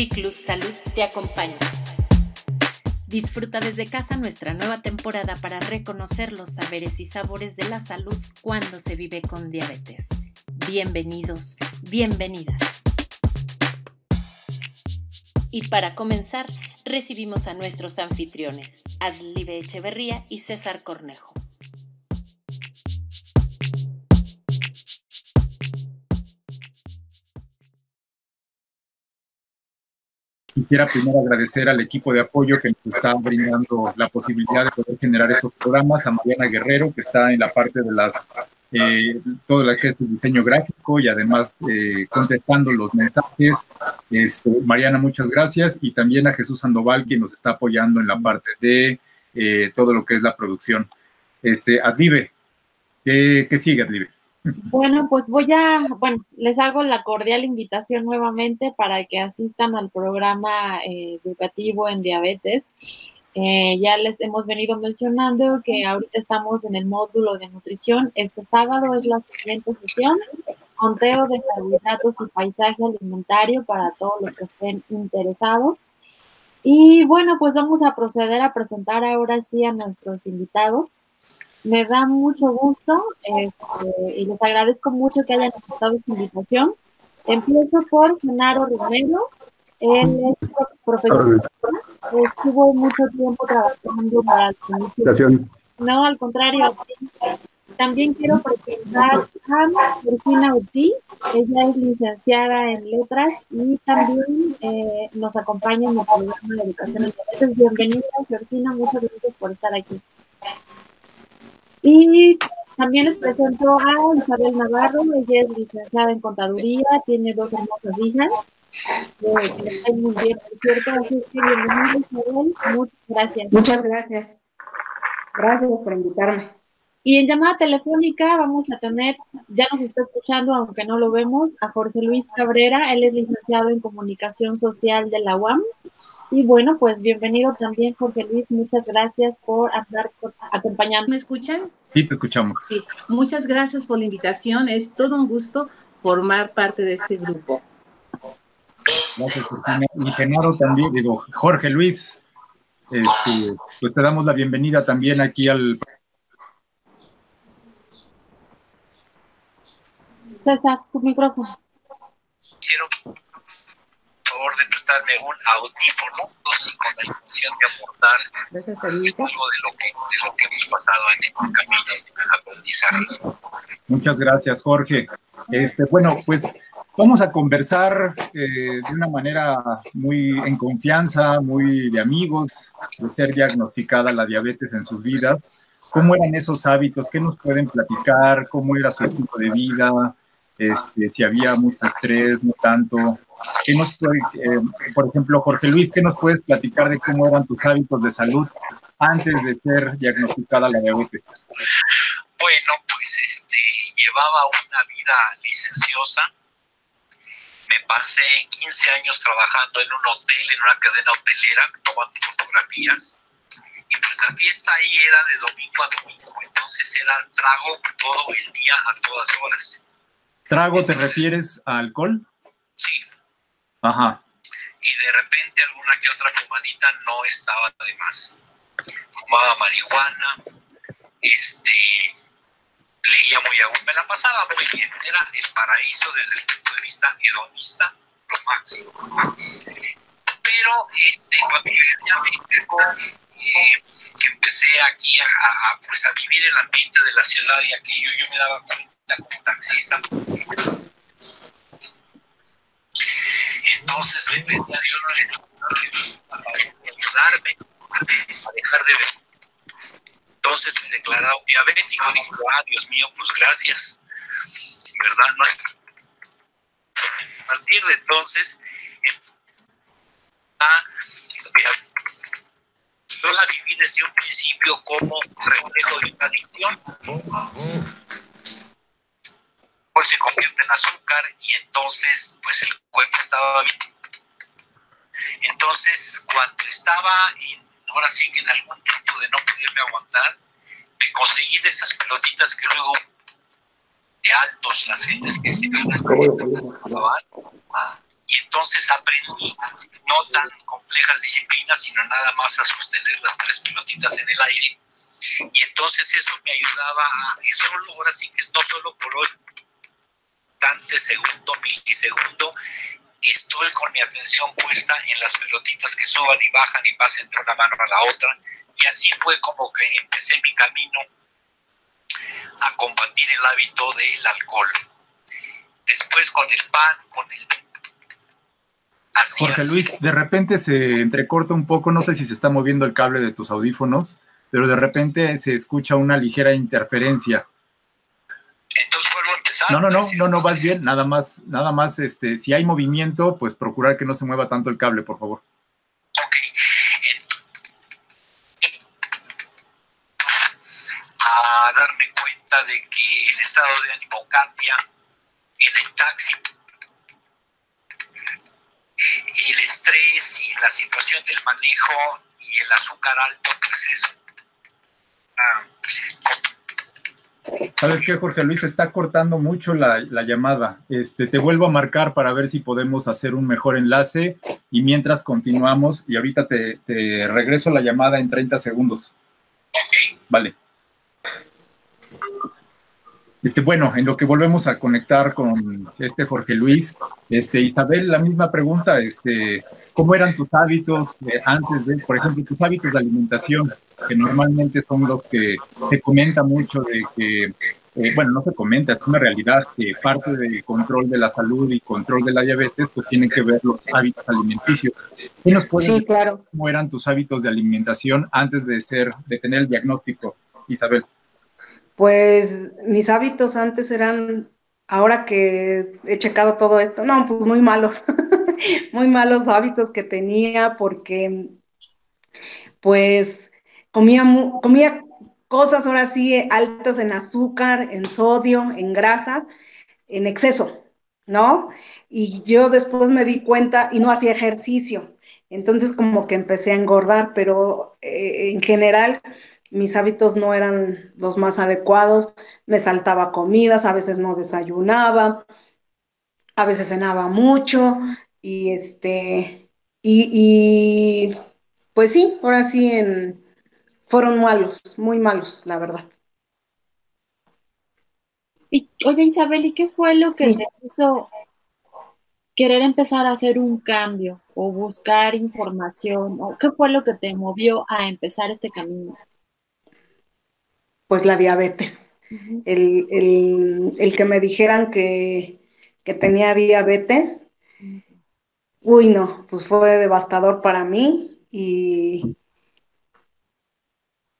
Ciclus Salud te acompaña. Disfruta desde casa nuestra nueva temporada para reconocer los saberes y sabores de la salud cuando se vive con diabetes. Bienvenidos, bienvenidas. Y para comenzar, recibimos a nuestros anfitriones, Adlibe Echeverría y César Cornejo. Quisiera primero agradecer al equipo de apoyo que nos está brindando la posibilidad de poder generar estos programas, a Mariana Guerrero, que está en la parte de las eh, todo lo que es el diseño gráfico y además eh, contestando los mensajes. Este, Mariana, muchas gracias. Y también a Jesús Sandoval, quien nos está apoyando en la parte de eh, todo lo que es la producción. Este, Advive, ¿qué, qué sigue, Advive? Bueno, pues voy a, bueno, les hago la cordial invitación nuevamente para que asistan al programa eh, educativo en diabetes. Eh, ya les hemos venido mencionando que ahorita estamos en el módulo de nutrición. Este sábado es la siguiente sesión, conteo de carbohidratos y paisaje alimentario para todos los que estén interesados. Y bueno, pues vamos a proceder a presentar ahora sí a nuestros invitados. Me da mucho gusto este, y les agradezco mucho que hayan aceptado esta invitación. Empiezo por Genaro Romero. Él es profesor, estuvo mucho tiempo trabajando para la comisión. No, al contrario. También quiero presentar a Georgina Ortiz. Ella es licenciada en letras y también eh, nos acompaña en el programa de educación en Entonces, Bienvenida, Georgina. Muchas gracias por estar aquí. Y también les presento a Isabel Navarro, ella es licenciada en contaduría, tiene dos hermosas hijas, eh, muy bien, por cierto, así que Isabel, muchas gracias. Muchas gracias. Gracias por invitarme. Y en llamada telefónica vamos a tener, ya nos está escuchando, aunque no lo vemos, a Jorge Luis Cabrera. Él es licenciado en Comunicación Social de la UAM. Y bueno, pues bienvenido también, Jorge Luis. Muchas gracias por andar acompañando. ¿Me escuchan? Sí, te escuchamos. Sí, muchas gracias por la invitación. Es todo un gusto formar parte de este grupo. Gracias, Jorge. Y Genaro también, digo, Jorge Luis, este, pues te damos la bienvenida también aquí al César, tu micrófono. Quiero, por favor, de prestarme un audífono y con la intención de aportar Gracias, algo de lo, que, de lo que hemos pasado en este camino de aprendizaje. Muchas gracias, Jorge. Este, bueno, pues vamos a conversar eh, de una manera muy en confianza, muy de amigos, de ser diagnosticada la diabetes en sus vidas. ¿Cómo eran esos hábitos? ¿Qué nos pueden platicar? ¿Cómo era su estilo de vida? Este, si había mucho estrés, no tanto. ¿Qué nos puede, eh, por ejemplo, Jorge Luis, ¿qué nos puedes platicar de cómo eran tus hábitos de salud antes de ser diagnosticada la diabetes? Bueno, pues este, llevaba una vida licenciosa. Me pasé 15 años trabajando en un hotel, en una cadena hotelera, tomando fotografías. Y pues la fiesta ahí era de domingo a domingo, entonces era trago todo el día a todas horas. ¿Trago te refieres a alcohol? Sí. Ajá. Y de repente alguna que otra fumadita no estaba de más. Fumaba marihuana, este, leía muy aún, me la pasaba muy bien. Era el paraíso desde el punto de vista hedonista, lo máximo. Pero este, cuando yo ya me eh, que empecé aquí a, pues a vivir el ambiente de la ciudad y aquello, yo me daba cuenta como taxista. Entonces le pedí a Dios ayudarme a dejar de ver. Entonces me declararon diabético. Dije, ah, Dios mío, pues gracias. ¿Verdad? ¿No? A partir de entonces, a, yo la viví desde un principio como reflejo de una adicción. Pues se convierte en azúcar y entonces pues el cuerpo estaba bien. Entonces cuando estaba en, ahora sí que en algún punto de no poderme aguantar, me conseguí de esas pelotitas que luego de altos las gentes que se ganan y entonces aprendí no tan complejas disciplinas, sino nada más a sostener las tres pelotitas en el aire. Y entonces eso me ayudaba a, solo, ahora sí que no solo por hoy, tanto segundo, milisegundo, estoy con mi atención puesta en las pelotitas que suban y bajan y pasen de una mano a la otra. Y así fue como que empecé mi camino a combatir el hábito del alcohol. Después con el pan, con el... Jorge Luis, de repente se entrecorta un poco, no sé si se está moviendo el cable de tus audífonos, pero de repente se escucha una ligera interferencia. Entonces vuelvo a empezar. No, no, no, no, no, vas bien, nada más, nada más, este, si hay movimiento, pues procurar que no se mueva tanto el cable, por favor. Ok. A darme cuenta de que el estado de ánimo cambia en el taxi. El estrés y la situación del manejo y el azúcar alto, pues eso. Ah, ¿Sabes qué, Jorge Luis? Está cortando mucho la, llamada. Este, te vuelvo a marcar para ver si podemos hacer un mejor enlace y mientras continuamos y ahorita te, te regreso la llamada en 30 segundos. Vale. Este, bueno, en lo que volvemos a conectar con este Jorge Luis, este, Isabel, la misma pregunta, este, ¿cómo eran tus hábitos antes de, por ejemplo, tus hábitos de alimentación, que normalmente son los que se comenta mucho de que, eh, bueno, no se comenta, es una realidad que parte del control de la salud y control de la diabetes, pues tienen que ver los hábitos alimenticios. ¿Qué nos puedes sí, claro. cómo eran tus hábitos de alimentación antes de ser, de tener el diagnóstico, Isabel? Pues mis hábitos antes eran, ahora que he checado todo esto, no, pues muy malos, muy malos hábitos que tenía porque pues comía, comía cosas ahora sí altas en azúcar, en sodio, en grasas, en exceso, ¿no? Y yo después me di cuenta y no hacía ejercicio. Entonces como que empecé a engordar, pero eh, en general mis hábitos no eran los más adecuados, me saltaba comidas, a veces no desayunaba, a veces cenaba mucho y este, y, pues sí, ahora sí en, fueron malos, muy malos, la verdad. Y, oye Isabel, ¿y qué fue lo que te hizo querer empezar a hacer un cambio o buscar información? ¿O ¿Qué fue lo que te movió a empezar este camino? Pues la diabetes. el, que me dijeran que, tenía diabetes, uy, no, pues fue devastador para mí y,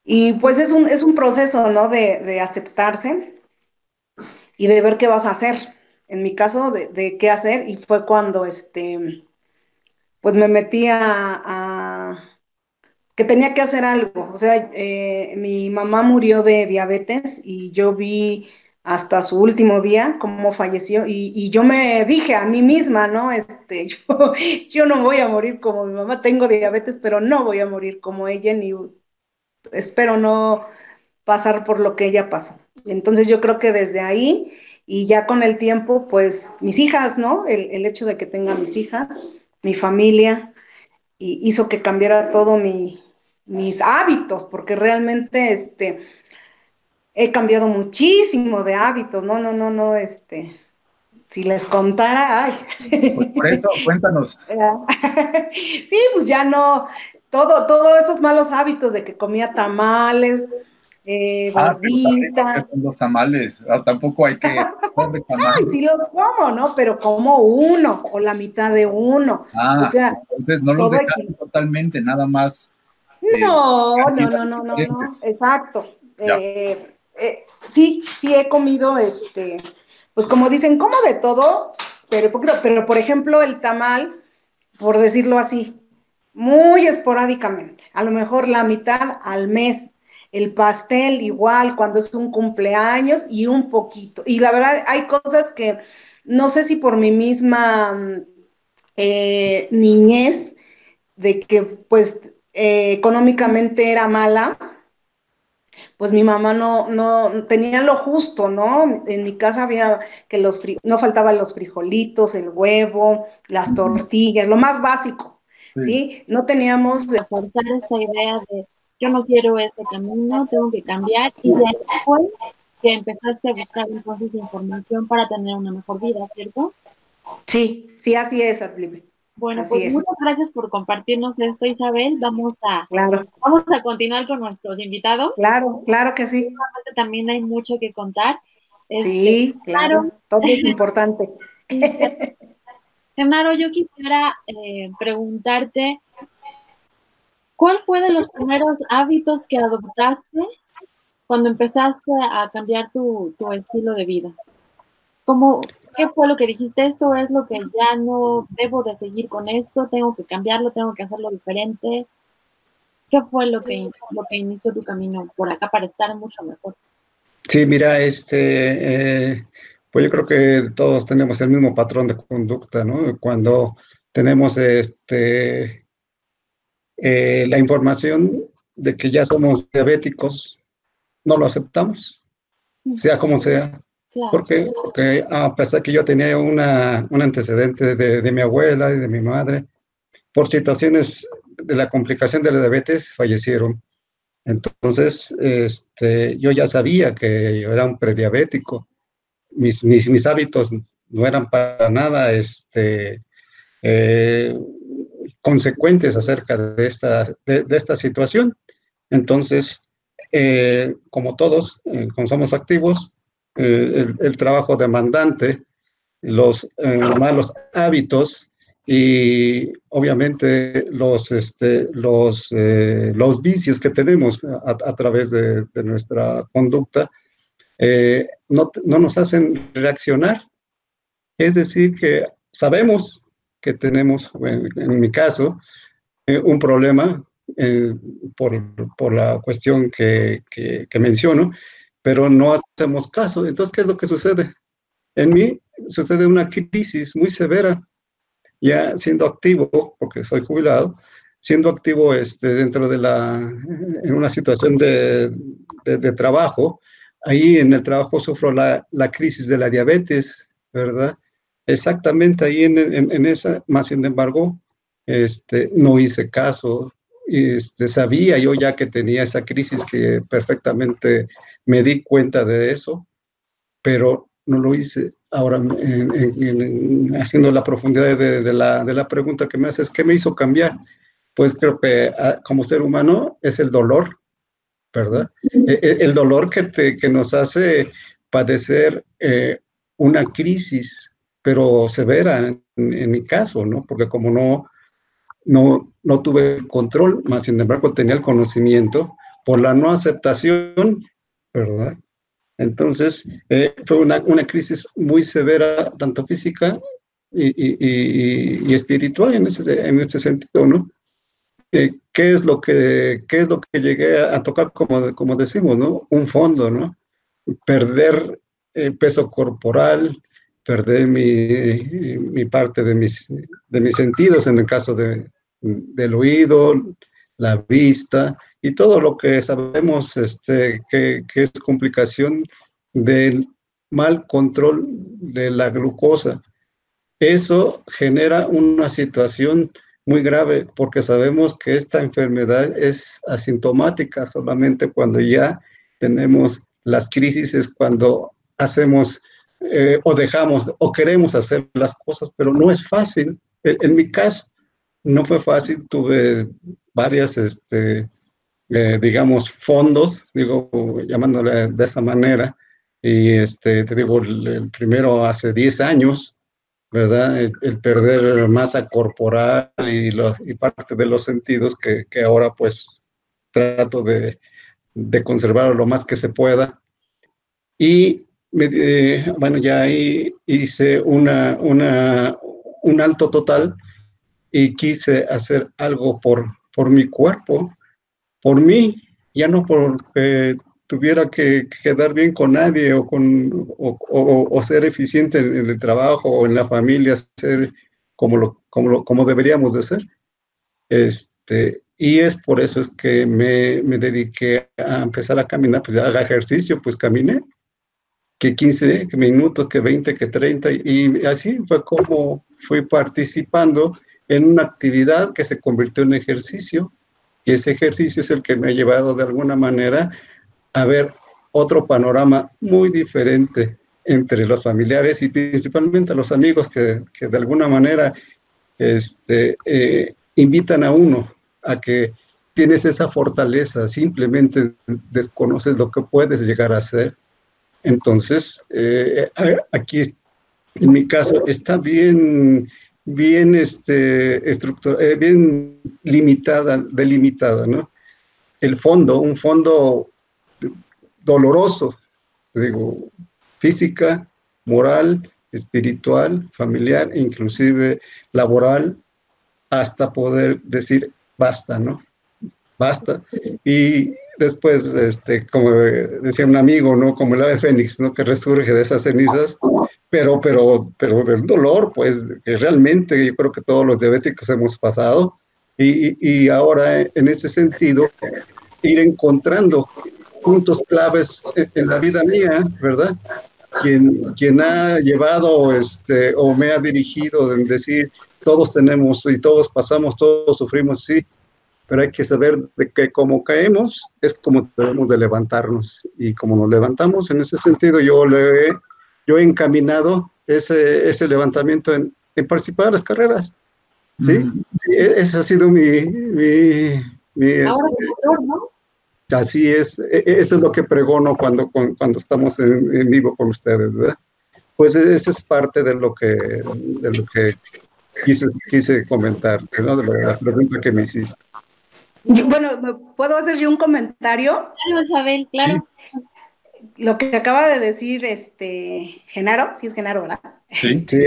y pues es un, es un proceso, ¿no? De, aceptarse y de ver qué vas a hacer. En mi caso, de, qué hacer, y fue cuando, este, pues me metí a que tenía que hacer algo. O sea, eh, mi mamá murió de diabetes y yo vi hasta su último día cómo falleció y, yo me dije a mí misma, ¿no? Este, yo, no voy a morir como mi mamá, tengo diabetes, pero no voy a morir como ella, ni espero no pasar por lo que ella pasó. Entonces yo creo que desde ahí y ya con el tiempo, pues mis hijas, ¿no? El, el hecho de que tenga mis hijas, mi familia, y hizo que cambiara todo mi, mis hábitos, porque realmente este, he cambiado muchísimo de hábitos, no, no, no, no, este, si les contara, ay. Pues por eso, cuéntanos. sí, pues ya no, todo, todos esos malos hábitos de que comía tamales, eh, ah, son los tamales, ah, tampoco hay que comer tamales. sí los como, ¿no? Pero como uno o la mitad de uno. Ah, o sea, entonces no los dejan totalmente, nada más no, no, no, no, no, no, exacto. Eh, eh, sí, sí he comido, este, pues como dicen, como de todo, pero poquito, pero por ejemplo el tamal, por decirlo así, muy esporádicamente, a lo mejor la mitad al mes, el pastel igual cuando es un cumpleaños y un poquito. Y la verdad hay cosas que no sé si por mi misma eh, niñez, de que pues eh, económicamente era mala, pues mi mamá no, no tenía lo justo, ¿no? En mi casa había que los no faltaban los frijolitos, el huevo, las tortillas, lo más básico, ¿sí? No teníamos de forzar esta idea de yo no quiero ese camino, tengo que cambiar y de ahí fue que empezaste a buscar entonces información para tener una mejor vida, ¿cierto? Sí, sí, así es, Adlibe. Bueno, pues muchas gracias por compartirnos esto, Isabel. Vamos a, vamos a continuar con nuestros invitados. Claro, claro que sí. También hay mucho que contar. sí, este, claro, todo es importante. Genaro, yo quisiera eh, preguntarte, ¿cuál fue de los primeros hábitos que adoptaste cuando empezaste a cambiar tu, tu estilo de vida? ¿Cómo, ¿Qué fue lo que dijiste? Esto es lo que ya no debo de seguir con esto, tengo que cambiarlo, tengo que hacerlo diferente. ¿Qué fue lo que, lo que inició tu camino por acá para estar mucho mejor? Sí, mira, este, eh, pues yo creo que todos tenemos el mismo patrón de conducta, ¿no? Cuando tenemos este, eh, la información de que ya somos diabéticos, no lo aceptamos, sea como sea. Porque, porque a pesar que yo tenía una, un antecedente de, de, mi abuela y de mi madre, por situaciones de la complicación de la diabetes fallecieron. Entonces, este, yo ya sabía que yo era un prediabético. Mis, mis, mis hábitos no eran para nada este, eh, consecuentes acerca de esta, de, de esta situación. Entonces, eh, como todos, eh, como somos activos, eh, el, trabajo demandante, los eh, malos hábitos y obviamente los, este, los, eh, los vicios que tenemos a, través de, nuestra conducta no, no, nos hacen reaccionar. Es decir, que sabemos que tenemos, en, mi caso, un problema por, por, la cuestión que, que, que menciono, pero no hacemos caso. Entonces, ¿qué es lo que sucede? En mí sucede una crisis muy severa, ya siendo activo, porque soy jubilado, siendo activo este, dentro de la, en una situación de, de, trabajo, ahí en el trabajo sufro la, la, crisis de la diabetes, ¿verdad? Exactamente ahí en, en, en esa, más sin embargo, este, no hice caso, este, sabía yo ya que tenía esa crisis, que perfectamente me di cuenta de eso, pero no lo hice. Ahora, haciendo la profundidad de, la, de, la, pregunta que me haces, ¿qué me hizo cambiar? Pues creo que ah, como ser humano es el dolor, ¿verdad? E, e, el, dolor que, te, que nos hace padecer eh, una crisis, pero severa en, en, mi caso, ¿no? Porque como no, no, no tuve control, más sin embargo tenía el conocimiento por la no aceptación, ¿verdad? Entonces, eh, fue una, una, crisis muy severa, tanto física y, y, y, espiritual en ese, en ese sentido, ¿no? Eh, ¿qué, es lo que, ¿Qué es lo que llegué a, tocar, como, como decimos, ¿no? Un fondo, ¿no? Perder eh, peso corporal, perder mi, mi, parte de mis, de mis sentidos, en el caso de, del oído, la vista y todo lo que sabemos este, que, que es complicación del mal control de la glucosa. Eso genera una situación muy grave porque sabemos que esta enfermedad es asintomática solamente cuando ya tenemos las crisis, es cuando hacemos eh, o dejamos o queremos hacer las cosas, pero no es fácil. En, mi caso, no fue fácil, tuve varias, este, eh, digamos, fondos, digo, llamándole de esa manera, y este, te digo, el, primero hace 10 años, ¿verdad? El, perder masa corporal y, y, parte de los sentidos que, que ahora pues trato de, de conservar lo más que se pueda. Y eh, bueno, ya ahí hice una, una, un alto total y quise hacer algo por, por mi cuerpo, por mí, ya no porque tuviera que quedar bien con nadie o, con, o, ser eficiente en, el trabajo o en la familia, ser como, lo, como, lo, como deberíamos de ser. Este, y es por eso es que me, me, dediqué a empezar a caminar, pues haga ejercicio, pues caminé, que 15 minutos, que 20, que 30, y así fue como fui participando en una actividad que se convirtió en ejercicio, y ese ejercicio es el que me ha llevado de alguna manera a ver otro panorama muy diferente entre los familiares y principalmente los amigos que, que de alguna manera este, eh, invitan a uno a que tienes esa fortaleza, simplemente desconoces lo que puedes llegar a ser. Entonces, eh, aquí en mi caso está bien, bien, este, eh, bien limitada, delimitada, ¿no? El fondo, un fondo doloroso, digo, física, moral, espiritual, familiar, inclusive laboral, hasta poder decir basta, ¿no? Basta. Y después, este, como decía un amigo, ¿no? Como el ave fénix, ¿no? Que resurge de esas cenizas, pero, pero, pero del dolor, pues, que realmente yo creo que todos los diabéticos hemos pasado. Y, y ahora, en ese sentido, ir encontrando puntos claves en la vida mía, ¿verdad? Quien, quien ha llevado este, o me ha dirigido en decir, todos tenemos y todos pasamos, todos sufrimos, sí, pero hay que saber de que como caemos es como debemos de levantarnos y como nos levantamos, en ese sentido yo le he, yo he encaminado ese, ese levantamiento en, en participar en las carreras. ¿sí? Mm. E, ese ha sido mi... mi, mi Ahora, este, ¿no? Así es, e, e, eso es lo que pregono cuando, cuando estamos en, vivo con ustedes, ¿verdad? Pues esa es parte de lo que, de lo que quise, quise comentar, ¿no? De la pregunta que me hiciste. bueno, ¿puedo hacer yo un comentario? Claro, Isabel, claro. Lo que acaba de decir este Genaro, sí es Genaro, ¿verdad? Sí, sí.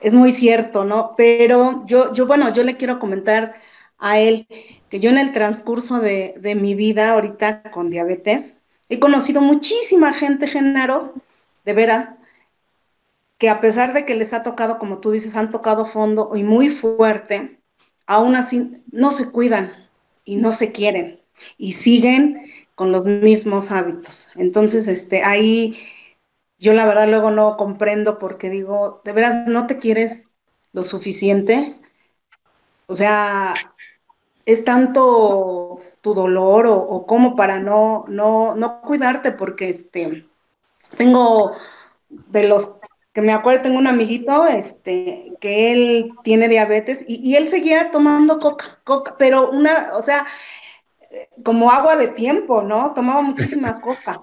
Es muy cierto, ¿no? Pero yo, yo, bueno, yo le quiero comentar a él que yo en el transcurso de, mi vida ahorita con diabetes he conocido muchísima gente, Genaro, de veras, que a pesar de que les ha tocado, como tú dices, han tocado fondo y muy fuerte, aún así no se cuidan y no se quieren y siguen con los mismos hábitos. Entonces, este, ahí yo la verdad luego no comprendo porque digo, de veras no te quieres lo suficiente. O sea, es tanto tu dolor o, como para no, no, no cuidarte, porque este, tengo de los que me acuerdo, tengo un amiguito, este, que él tiene diabetes y, y, él seguía tomando coca, coca, pero una, o sea, como agua de tiempo, ¿no? Tomaba muchísima coca.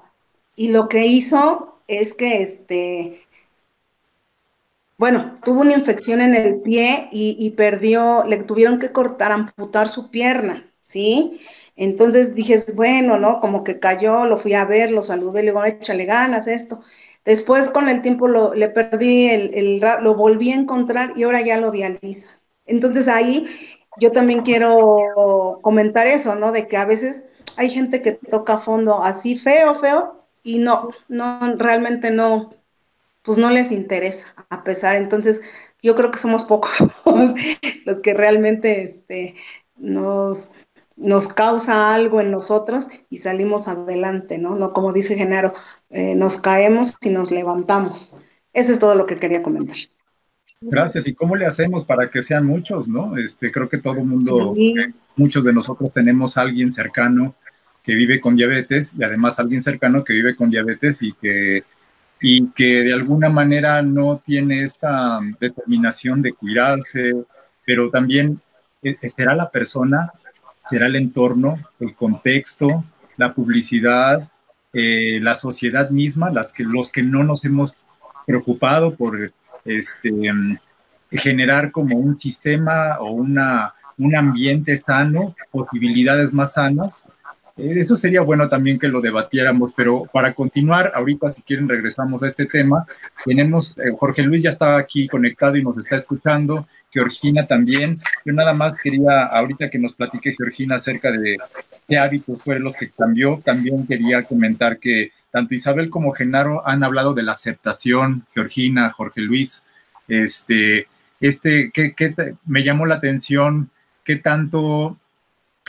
Y lo que hizo es que, este, bueno, tuvo una infección en el pie y, perdió, le tuvieron que cortar, amputar su pierna, ¿sí? Entonces dije, bueno, ¿no? Como que cayó, lo fui a ver, lo saludé, le digo, échale ganas, esto. Después con el tiempo lo, le perdí, el, lo volví a encontrar y ahora ya lo dializa. Entonces ahí yo también quiero comentar eso, ¿no? De que a veces hay gente que toca fondo así feo, feo, y no, no, realmente no, pues no les interesa, a pesar, entonces yo creo que somos pocos los que realmente este, nos, nos causa algo en nosotros y salimos adelante, ¿no? No como dice Genaro, eh, nos caemos y nos levantamos. Eso es todo lo que quería comentar. Gracias. ¿Y cómo le hacemos para que sean muchos, no? Este, creo que todo el mundo, muchos de nosotros tenemos a alguien cercano que vive con diabetes y además alguien cercano que vive con diabetes y que y que de alguna manera no tiene esta determinación de cuidarse, pero también eh, será la persona, será el entorno, el contexto, la publicidad, eh, la sociedad misma, las que, los que no nos hemos preocupado por este, generar como un sistema o una, un ambiente sano, posibilidades más sanas, eso sería bueno también que lo debatiéramos, pero para continuar, ahorita si quieren regresamos a este tema. Tenemos, eh, Jorge Luis ya está aquí conectado y nos está escuchando, Georgina también. Yo nada más quería, ahorita que nos platique Georgina acerca de qué hábitos fueron los que cambió, también quería comentar que tanto Isabel como Genaro han hablado de la aceptación, Georgina, Jorge Luis, este, este, que, me llamó la atención qué tanto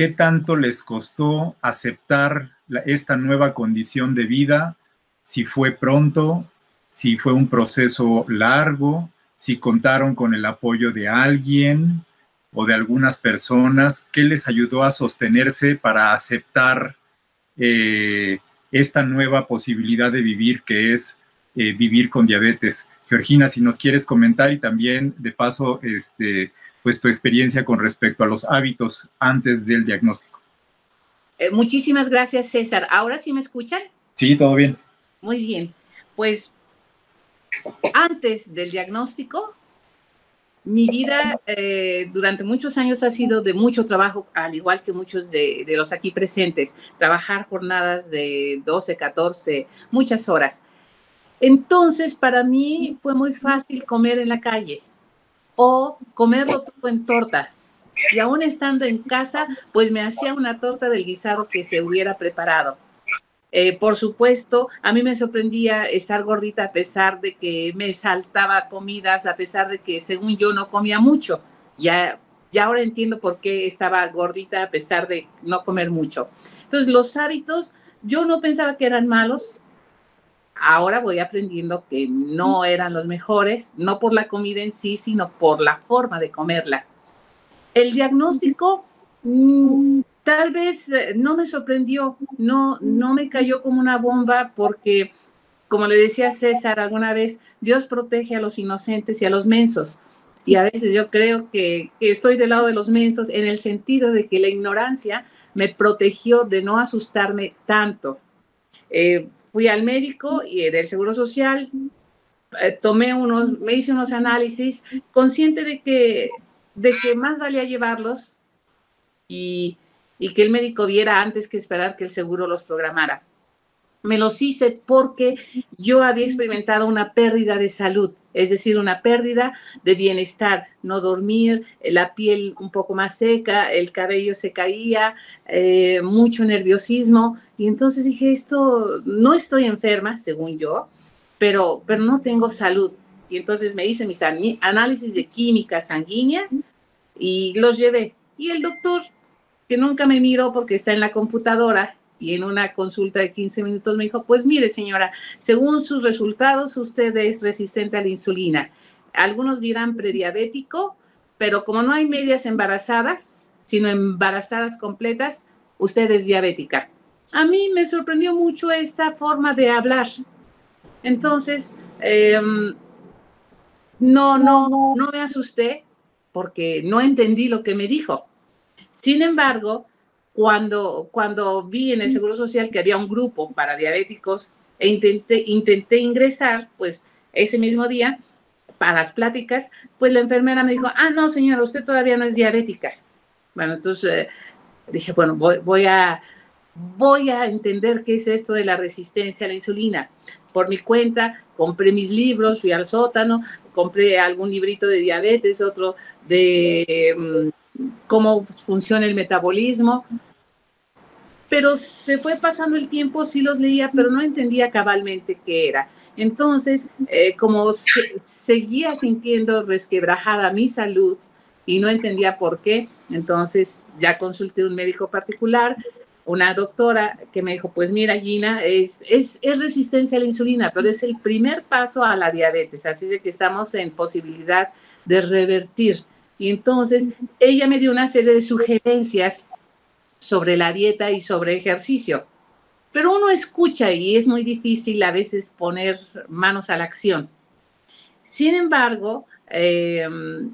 ¿qué tanto les costó aceptar esta nueva condición de vida? Si fue pronto, si fue un proceso largo, si contaron con el apoyo de alguien o de algunas personas, ¿qué les ayudó a sostenerse para aceptar eh, esta nueva posibilidad de vivir que es eh, vivir con diabetes? Georgina, si nos quieres comentar y también de paso, este, pues tu experiencia con respecto a los hábitos antes del diagnóstico. Eh, muchísimas gracias, César. ¿Ahora sí me escuchan? Sí, todo bien. Muy bien. Pues antes del diagnóstico, mi vida eh, durante muchos años ha sido de mucho trabajo, al igual que muchos de, de, los aquí presentes, trabajar jornadas de 12, 14, muchas horas. Entonces, para mí fue muy fácil comer en la calle o comerlo todo en tortas. Y aún estando en casa, pues me hacía una torta del guisado que se hubiera preparado. Eh, por supuesto, a mí me sorprendía estar gordita a pesar de que me saltaba comidas, a pesar de que según yo no comía mucho. Ya, ya ahora entiendo por qué estaba gordita a pesar de no comer mucho. Entonces, los hábitos, yo no pensaba que eran malos, ahora voy aprendiendo que no eran los mejores, no por la comida en sí, sino por la forma de comerla. El diagnóstico mm, tal vez eh, no me sorprendió, no, no me cayó como una bomba porque, como le decía César alguna vez, Dios protege a los inocentes y a los mensos. Y a veces yo creo que, estoy del lado de los mensos en el sentido de que la ignorancia me protegió de no asustarme tanto. Eh, fui al médico y del Seguro Social, eh, tomé unos, me hice unos análisis, consciente de que, de que más valía llevarlos y, y que el médico viera antes que esperar que el seguro los programara. Me los hice porque yo había experimentado una pérdida de salud, es decir, una pérdida de bienestar, no dormir, la piel un poco más seca, el cabello se caía, eh, mucho nerviosismo. Y entonces dije, esto, no estoy enferma, según yo, pero, pero no tengo salud. Y entonces me hice mis análisis de química sanguínea y los llevé. Y el doctor, que nunca me miró porque está en la computadora, y en una consulta de 15 minutos me dijo, pues mire señora, según sus resultados usted es resistente a la insulina. Algunos dirán prediabético, pero como no hay medias embarazadas, sino embarazadas completas, usted es diabética. A mí me sorprendió mucho esta forma de hablar. Entonces, em, no, no, no me asusté porque no entendí lo que me dijo. Sin embargo, cuando, cuando vi en el Seguro Social que había un grupo para diabéticos e intenté, intenté ingresar, pues ese mismo día, para las pláticas, pues la enfermera me dijo, ah, no, señora, usted todavía no es diabética. Bueno, entonces eh, dije, bueno, voy, voy, a, voy a entender qué es esto de la resistencia a la insulina. Por mi cuenta, compré mis libros, fui al sótano, compré algún librito de diabetes, otro de mm, cómo funciona el metabolismo, pero se fue pasando el tiempo, sí los leía, pero no entendía cabalmente qué era. Entonces, eh, como seguía sintiendo resquebrajada mi salud y no entendía por qué, entonces ya consulté un médico particular, una doctora que me dijo, pues mira, Gina, es, es, es resistencia a la insulina, pero es el primer paso a la diabetes, así de que estamos en posibilidad de revertir. Y entonces ella me dio una serie de sugerencias sobre la dieta y sobre ejercicio. Pero uno escucha y es muy difícil a veces poner manos a la acción. Sin embargo, em,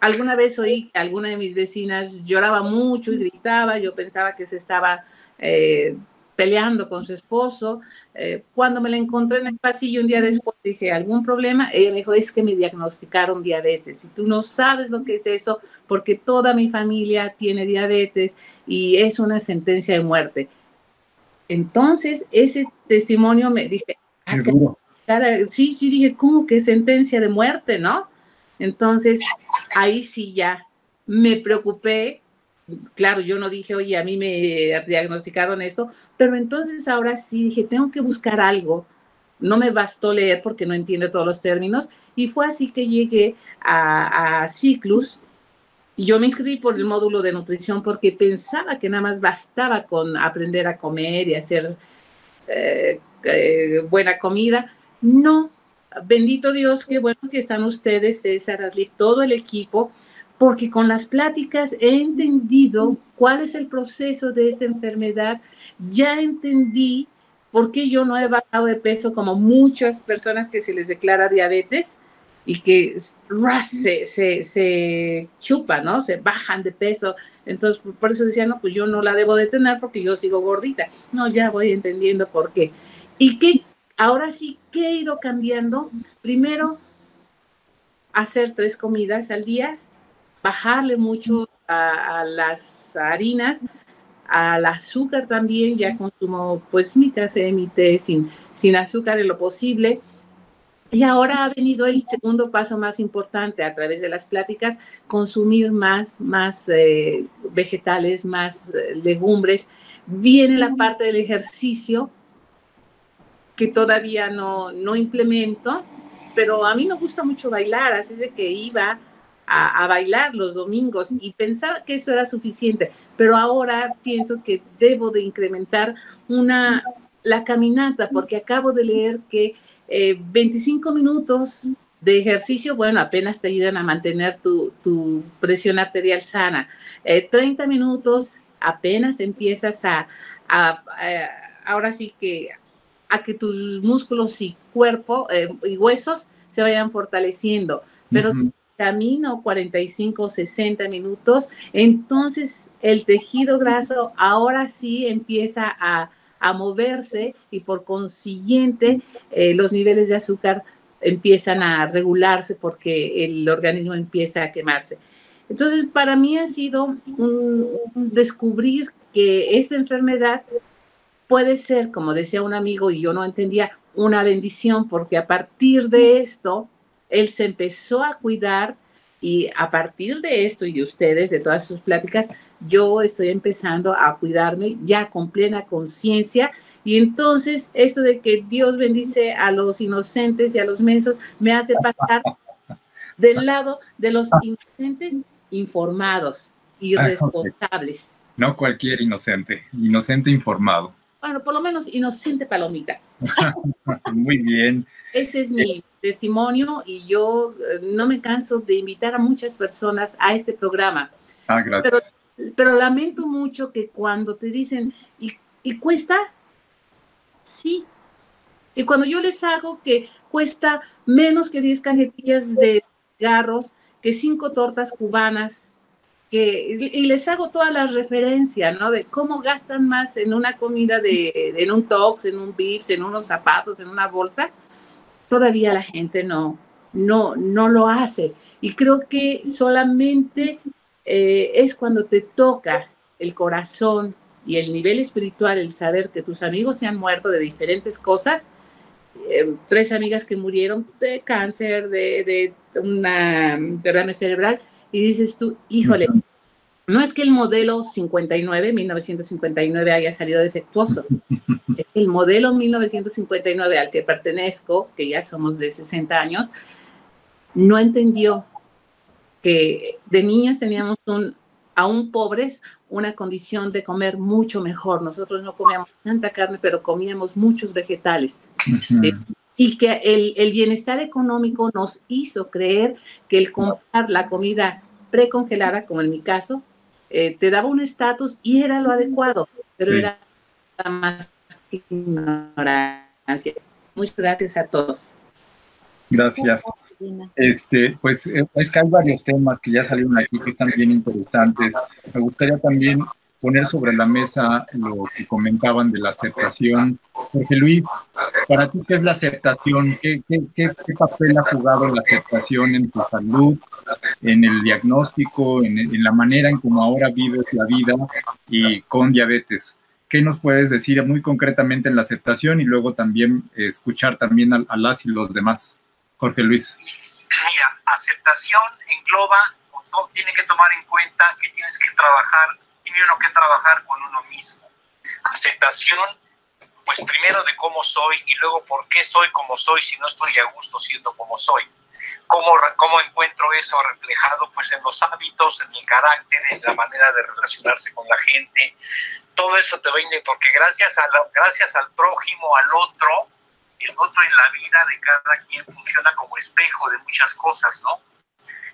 alguna vez oí que alguna de mis vecinas lloraba mucho y gritaba, yo pensaba que se estaba eh, peleando con su esposo. Eh, cuando me la encontré en el pasillo un día después, dije, ¿algún problema? Ella me dijo, es que me diagnosticaron diabetes y tú no sabes lo que es eso porque toda mi familia tiene diabetes y es una sentencia de muerte. Entonces, ese testimonio me dije, ah, sí, sí, dije, ¿cómo que sentencia de muerte, no? Entonces, ahí sí ya me preocupé claro, yo no dije, oye, a mí me diagnosticaron esto, pero entonces ahora sí dije, tengo que buscar algo. No me bastó leer porque no entiendo todos los términos y fue así que llegué a, Ciclus Y yo me inscribí por el módulo de nutrición porque pensaba que nada más bastaba con aprender a comer y hacer eh, eh, buena comida. No, bendito Dios, qué bueno que están ustedes, César, todo el equipo, porque con las pláticas he entendido cuál es el proceso de esta enfermedad, ya entendí por qué yo no he bajado de peso como muchas personas que se les declara diabetes y que se, se, se chupa, ¿no? Se bajan de peso. Entonces, por eso decía, no, pues yo no la debo de tener porque yo sigo gordita. No, ya voy entendiendo por qué. Y que ahora sí, ¿qué he ido cambiando? Primero, hacer tres comidas al día, bajarle mucho a, las harinas, al azúcar también, ya consumo pues mi café, mi té sin, sin azúcar en lo posible. Y ahora ha venido el segundo paso más importante a través de las pláticas, consumir más, más eh, vegetales, más eh, legumbres. Viene la parte del ejercicio que todavía no, no implemento, pero a mí me gusta mucho bailar, así de que iba a, bailar los domingos y pensaba que eso era suficiente, pero ahora pienso que debo de incrementar una, la caminata, porque acabo de leer que 25 eh, minutos de ejercicio, bueno, apenas te ayudan a mantener tu, tu presión arterial sana. 30 eh, minutos, apenas empiezas a, a, ahora sí que, a que tus músculos y cuerpo eh, y huesos se vayan fortaleciendo. Pero camino 45, 60 minutos, entonces el tejido graso ahora sí empieza a, moverse y por consiguiente eh, los niveles de azúcar empiezan a regularse porque el organismo empieza a quemarse. Entonces, para mí ha sido un, descubrir que esta enfermedad puede ser, como decía un amigo y yo no entendía, una bendición porque a partir de esto él se empezó a cuidar y a partir de esto y de ustedes, de todas sus pláticas, yo estoy empezando a cuidarme ya con plena conciencia. Y entonces esto de que Dios bendice a los inocentes y a los mensos me hace pasar del lado de los inocentes informados y ah, responsables. No cualquier inocente, inocente informado. Bueno, por lo menos inocente palomita. Muy bien. Ese es mi testimonio y yo eh, no me canso de invitar a muchas personas a este programa. Ah, gracias. Pero, lamento mucho que cuando te dicen, ¿y, ¿y cuesta? Sí. Y cuando yo les hago que cuesta menos que 10 cajetillas de cigarros, que 5 tortas cubanas, que, y les hago todas las referencias, ¿no? De cómo gastan más en una comida de, en un tox, en un beef, en unos zapatos, en una bolsa, todavía la gente no, no, no lo hace. Y creo que solamente eh, es cuando te toca el corazón y el nivel espiritual, el saber que tus amigos se han muerto de diferentes cosas, eh, tres amigas que murieron de cáncer, de, de una derrame cerebral, y dices tú, híjole, no es que el modelo 59, 1959 haya salido defectuoso, es que el modelo 1959 al que pertenezco, que ya somos de 60 años, no entendió que de niñas teníamos un, aún pobres una condición de comer mucho mejor. Nosotros no comíamos tanta carne, pero comíamos muchos vegetales. y que el, el, bienestar económico nos hizo creer que el comprar la comida precongelada, como en mi caso, eh, te daba un estatus y era lo adecuado, pero era más que ignorancia. Muchas gracias a todos. Gracias. Este, pues eh, es que hay varios temas que ya salieron aquí que están bien interesantes. Me gustaría también poner sobre la mesa lo que comentaban de la aceptación. Jorge Luis, para ti, ¿qué es la aceptación? ¿Qué, qué, papel ha jugado la aceptación en tu salud, en el diagnóstico, en, la manera en cómo ahora vives la vida y con diabetes? ¿Qué nos puedes decir muy concretamente en la aceptación y luego también escuchar también a, a las y los demás? Jorge Luis. Mira, aceptación engloba, tiene que tomar en cuenta que tienes que trabajar tiene uno que trabajar con uno mismo. Aceptación, pues primero de cómo soy y luego por qué soy como soy si no estoy a gusto siendo como soy. ¿Cómo, ¿Cómo encuentro eso reflejado? Pues en los hábitos, en el carácter, en la manera de relacionarse con la gente. Todo eso te viene porque gracias, a gracias al prójimo, al otro, el otro en la vida de cada quien funciona como espejo de muchas cosas, ¿no?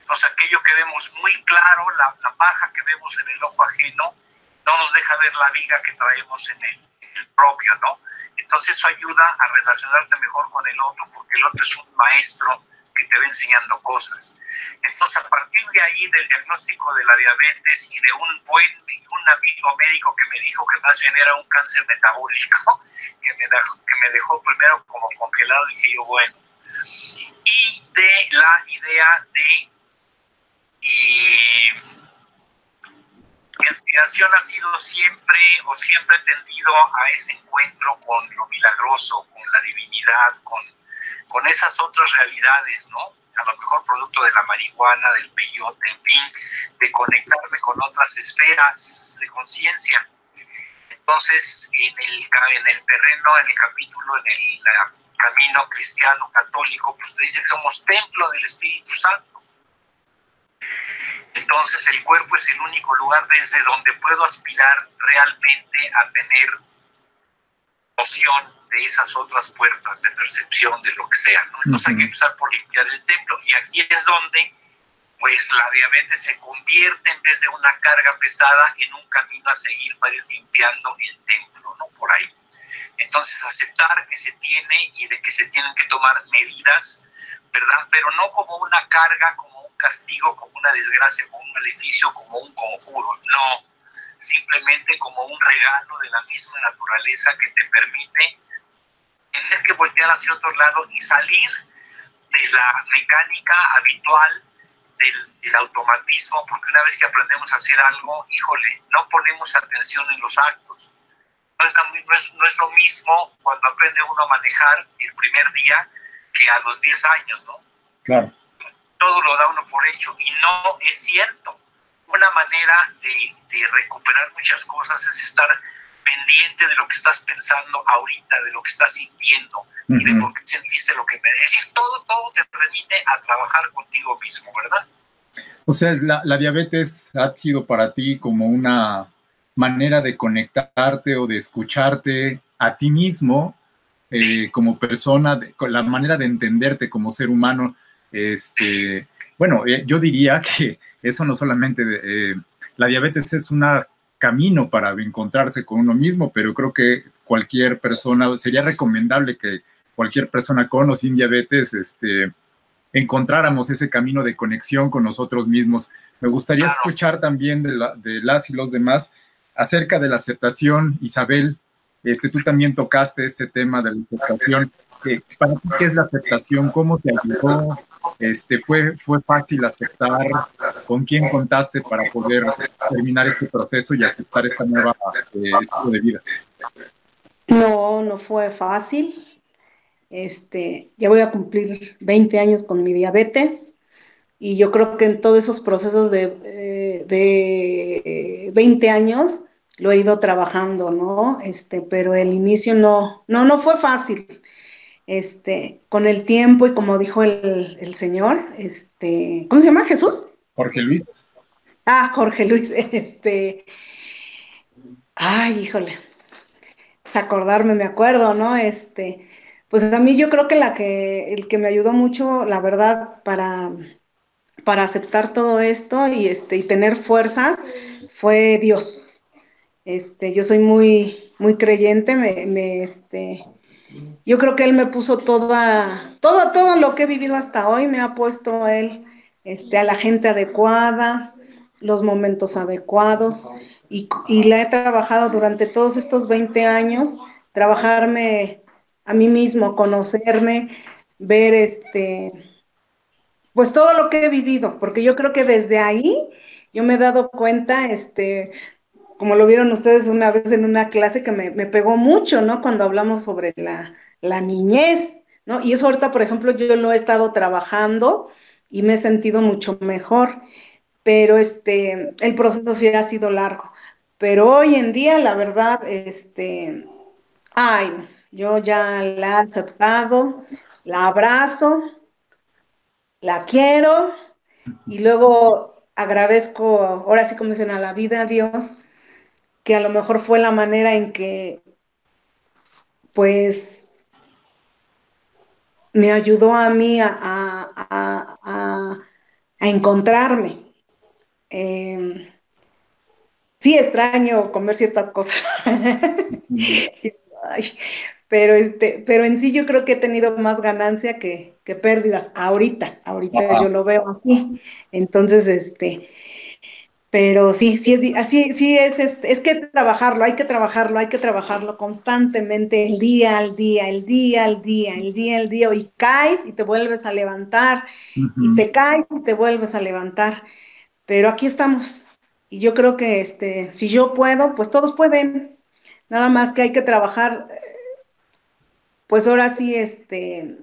Entonces aquello que vemos muy claro, la, la paja que vemos en el ojo ajeno, no nos deja ver la viga que traemos en el, propio, ¿no? Entonces eso ayuda a relacionarte mejor con el otro, porque el otro es un maestro que te va enseñando cosas. Entonces, a partir de ahí, del diagnóstico de la diabetes y de un buen, un amigo médico que me dijo que más bien era un cáncer metabólico, que me dejó, que me dejó primero como congelado, dije yo, bueno. Y de la idea de... Eh, mi aspiración ha sido siempre o siempre tendido a ese encuentro con lo milagroso, con la divinidad, con, con esas otras realidades, ¿no? A lo mejor producto de la marihuana, del peyote, en fin, de conectarme con otras esferas de conciencia. Entonces, en el, en el terreno, en el capítulo, en el camino cristiano católico, pues te dice que somos templo del Espíritu Santo entonces el cuerpo es el único lugar desde donde puedo aspirar realmente a tener noción de esas otras puertas de percepción de lo que sea. ¿no? Entonces hay que empezar por limpiar el templo. Y aquí es donde pues la diabetes se convierte en vez de una carga pesada en un camino a seguir para ir limpiando el templo, ¿no? Por ahí. Entonces aceptar que se tiene y de que se tienen que tomar medidas, ¿verdad? Pero no como una carga, como castigo, como una desgracia, como un maleficio, como un conjuro. No, simplemente como un regalo de la misma naturaleza que te permite tener que voltear hacia otro lado y salir de la mecánica habitual del, automatismo, porque una vez que aprendemos a hacer algo, híjole, no ponemos atención en los actos. No es, no es, no es lo mismo cuando aprende uno a manejar el primer día que a los 10 años, ¿no? Claro todo lo da uno por hecho y no es cierto. Una manera de, recuperar muchas cosas es estar pendiente de lo que estás pensando ahorita, de lo que estás sintiendo y de por qué sentiste lo que mereces. Todo, todo te remite a trabajar contigo mismo, ¿verdad? O sea, la, diabetes ha sido para ti como una manera de conectarte o de escucharte a ti mismo eh, como persona, con la manera de entenderte como ser humano. Este, bueno, eh, yo diría que eso no solamente, eh, la diabetes es un camino para encontrarse con uno mismo, pero creo que cualquier persona, sería recomendable que cualquier persona con o sin diabetes, este, encontráramos ese camino de conexión con nosotros mismos. Me gustaría escuchar también de, de las y los demás acerca de la aceptación. Isabel, este, tú también tocaste este tema de la aceptación. ¿Para ti qué es la aceptación? ¿Cómo te ayudó? Este, fue, ¿Fue fácil aceptar? ¿Con quién contaste para poder terminar este proceso y aceptar esta nueva eh, estilo de vida? No, no fue fácil. Este, ya voy a cumplir 20 años con mi diabetes y yo creo que en todos esos procesos de, eh, de 20 años lo he ido trabajando, ¿no? Este, pero el inicio no, no, no fue fácil este, con el tiempo y como dijo el, señor, este, ¿cómo se llama Jesús? Jorge Luis. Ah, Jorge Luis, este, ay, híjole, es acordarme, me acuerdo, ¿no? Este, pues a mí yo creo que la que, el que me ayudó mucho, la verdad, para, para aceptar todo esto y este, y tener fuerzas, fue Dios. Este, yo soy muy, muy creyente, me, me este, yo creo que él me puso toda, todo, todo lo que he vivido hasta hoy, me ha puesto él este, a la gente adecuada, los momentos adecuados, y, y la he trabajado durante todos estos 20 años, trabajarme a mí mismo, conocerme, ver este, pues todo lo que he vivido, porque yo creo que desde ahí yo me he dado cuenta, este, como lo vieron ustedes una vez en una clase que me, pegó mucho, ¿no? Cuando hablamos sobre la, niñez, ¿no? Y eso ahorita, por ejemplo, yo lo he estado trabajando y me he sentido mucho mejor, pero este, el proceso sí ha sido largo. Pero hoy en día, la verdad, este, ay, yo ya la he aceptado, la abrazo, la quiero y luego agradezco, ahora sí como dicen, a la vida, a Dios, que a lo mejor fue la manera en que, pues, me ayudó a mí a, encontrarme. Em, sí extraño comer ciertas cosas. pero, este, pero en sí yo creo que he tenido más ganancia que, pérdidas ahorita, ahorita yo lo veo así. Entonces, este, pero sí, sí es así, sí es, es, es, que trabajarlo, hay que trabajarlo, hay que trabajarlo constantemente, el día al día, el día al día, el día al día, y caes y te vuelves a levantar, y te caes y te vuelves a levantar. Pero aquí estamos, y yo creo que este, si yo puedo, pues todos pueden. Nada más que hay que trabajar, pues ahora sí, este,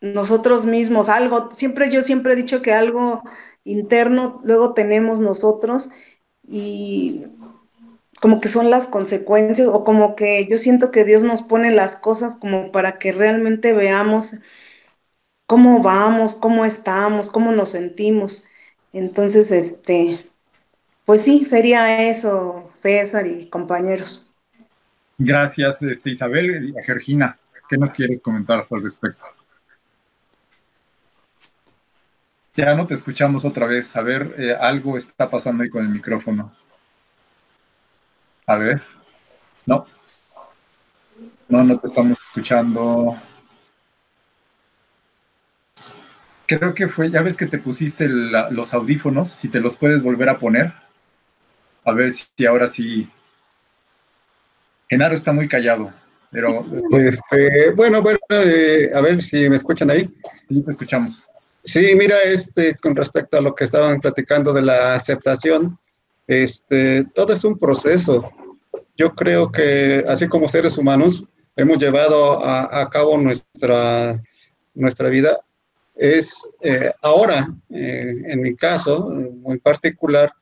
nosotros mismos, algo, siempre yo siempre he dicho que algo interno luego tenemos nosotros y como que son las consecuencias o como que yo siento que Dios nos pone las cosas como para que realmente veamos cómo vamos, cómo estamos, cómo nos sentimos. Entonces, este, pues sí, sería eso, César y compañeros. Gracias, este, Isabel y Georgina. ¿Qué nos quieres comentar al respecto? Ya no te escuchamos otra vez. A ver, eh, algo está pasando ahí con el micrófono. A ver. No. No, no te estamos escuchando. Creo que fue, ya ves que te pusiste los audífonos, si te los puedes volver a poner. A ver si ahora sí. Genaro está muy callado, pero. Este, bueno, bueno, eh, a ver si me escuchan ahí. Sí, te escuchamos. Sí, mira, este, con respecto a lo que estaban platicando de la aceptación, este, todo es un proceso. Yo creo que así como seres humanos hemos llevado a, cabo nuestra, nuestra vida, es eh, ahora, eh, en mi caso muy particular,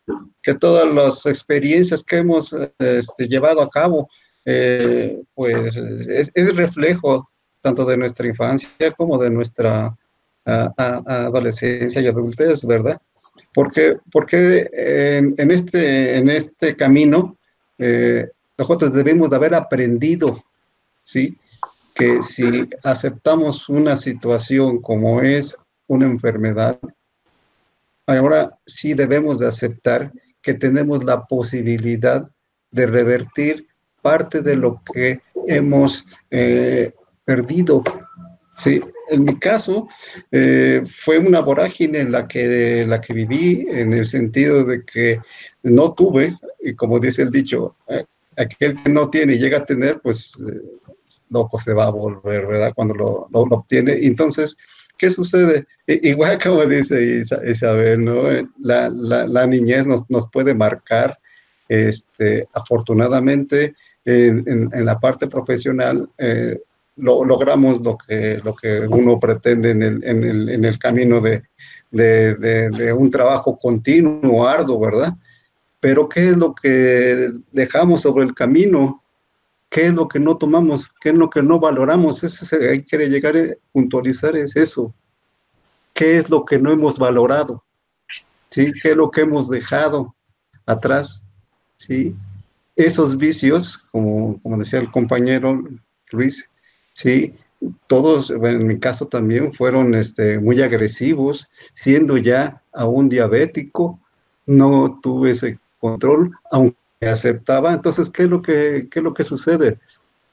que todas las experiencias que hemos este, llevado a cabo, eh, pues es, reflejo tanto de nuestra infancia como de nuestra adolescencia y adultez, ¿verdad? Porque, porque en, este, en este camino nosotros debemos de haber aprendido, ¿sí? que si aceptamos una situación como es una enfermedad, ahora sí debemos de aceptar que tenemos la posibilidad de revertir parte de lo que hemos eh, perdido. Sí, en mi caso eh, fue una vorágine en la que, la que viví, en el sentido de que no tuve, y como dice el dicho, eh, aquel que no tiene y llega a tener, pues loco se va a volver, ¿verdad? Cuando lo, lo, obtiene. Entonces, ¿qué sucede? Igual como dice Isabel, ¿no? La, la, la niñez nos, nos, puede marcar, este, afortunadamente, en, en, la parte profesional, eh, lo, logramos lo que, lo que uno pretende en el, en el, en el camino de, de, de, de, un trabajo continuo, arduo, ¿verdad? Pero ¿qué es lo que dejamos sobre el camino? ¿Qué es lo que no tomamos? ¿Qué es lo que no valoramos? Ese, hay que llegar a puntualizar es eso. ¿Qué es lo que no hemos valorado? ¿Sí? ¿Qué es lo que hemos dejado atrás? ¿Sí? Esos vicios, como, como decía el compañero Luis, ¿sí? Todos, en mi caso también, fueron este, muy agresivos, siendo ya aún diabético, no tuve ese control, aunque aceptaba. Entonces, ¿qué es lo que, qué es lo que sucede?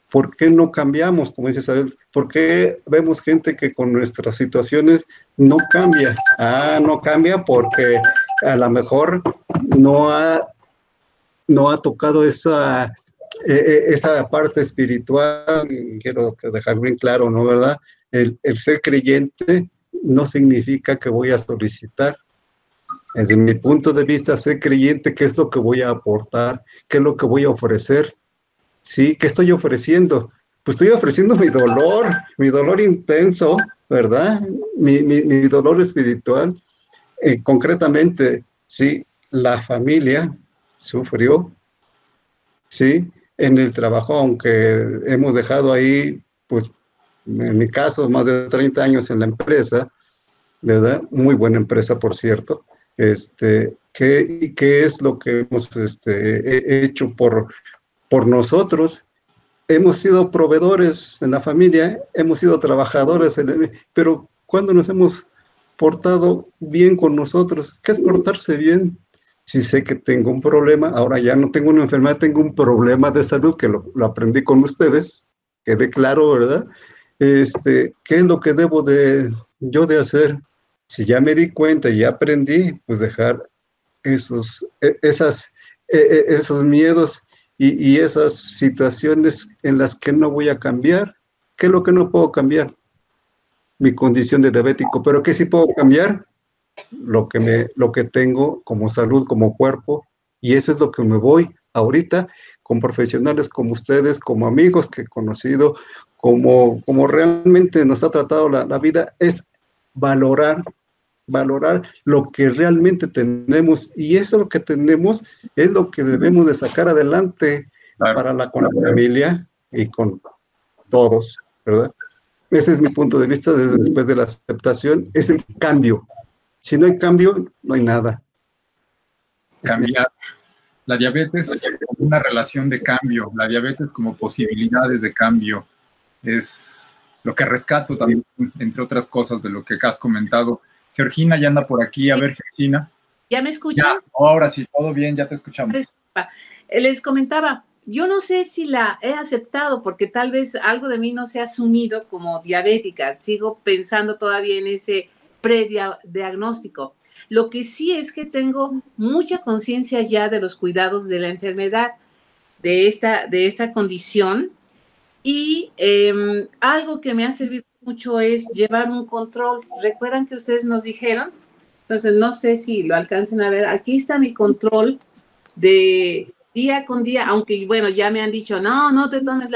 ¿Por qué no cambiamos, como dice Isabel? ¿Por qué vemos gente que con nuestras situaciones no cambia? Ah, no cambia porque a lo mejor no ha, no ha tocado esa, e, e, esa parte espiritual. Quiero dejar bien claro, ¿no? ¿Verdad? El, ser creyente no significa que voy a solicitar desde mi punto de vista, ser creyente, ¿qué es lo que voy a aportar? ¿Qué es lo que voy a ofrecer? ¿Sí? ¿Qué estoy ofreciendo? Pues estoy ofreciendo mi dolor, mi dolor intenso, ¿verdad? Mi, dolor espiritual. Eh, concretamente, sí, la familia sufrió, ¿sí? En el trabajo, aunque hemos dejado ahí, pues, en mi caso, más de 30 años en la empresa, ¿verdad? Muy buena empresa, por cierto. Este, ¿qué, ¿Qué es lo que hemos este, hecho por, por nosotros? Hemos sido proveedores en la familia, hemos sido trabajadores, pero cuando nos hemos portado bien con nosotros? ¿Qué es portarse bien? Si sé que tengo un problema, ahora ya no tengo una enfermedad, tengo un problema de salud, que lo, lo aprendí con ustedes, quede claro, ¿verdad? Este, ¿Qué es lo que debo de yo de hacer? Si ya me di cuenta y ya aprendí, pues dejar esos, e, esas, e, e, esos miedos y, y esas situaciones en las que no voy a cambiar. ¿Qué es lo que no puedo cambiar? Mi condición de diabético. ¿Pero qué sí puedo cambiar? Lo que, me, lo que tengo como salud, como cuerpo. Y eso es lo que me voy ahorita con profesionales como ustedes, como amigos que he conocido, como, como realmente nos ha tratado la, la vida, es valorar, valorar lo que realmente tenemos. Y eso lo que tenemos es lo que debemos de sacar adelante para la, con la familia y con todos, ¿verdad? Ese es mi punto de vista desde después de la aceptación, es el cambio. Si no hay cambio, no hay nada. Cambiar. La diabetes es una relación de cambio, la diabetes como posibilidades de cambio. Es lo que rescato también, entre otras cosas, de lo que has comentado. Georgina ya anda por aquí. A ver, Georgina. ¿Ya me escuchan? ahora sí, todo bien, ya te escuchamos. Les comentaba, yo no sé si la he aceptado porque tal vez algo de mí no se ha asumido como diabética. Sigo pensando todavía en ese prediagnóstico. Lo que sí es que tengo mucha conciencia ya de los cuidados de la enfermedad, de esta, de esta condición. Y em, algo que me ha servido mucho es llevar un control. ¿Recuerdan que ustedes nos dijeron? Entonces, no sé si lo alcancen a ver. Aquí está mi control de día con día, aunque bueno, ya me han dicho, no, no te tomes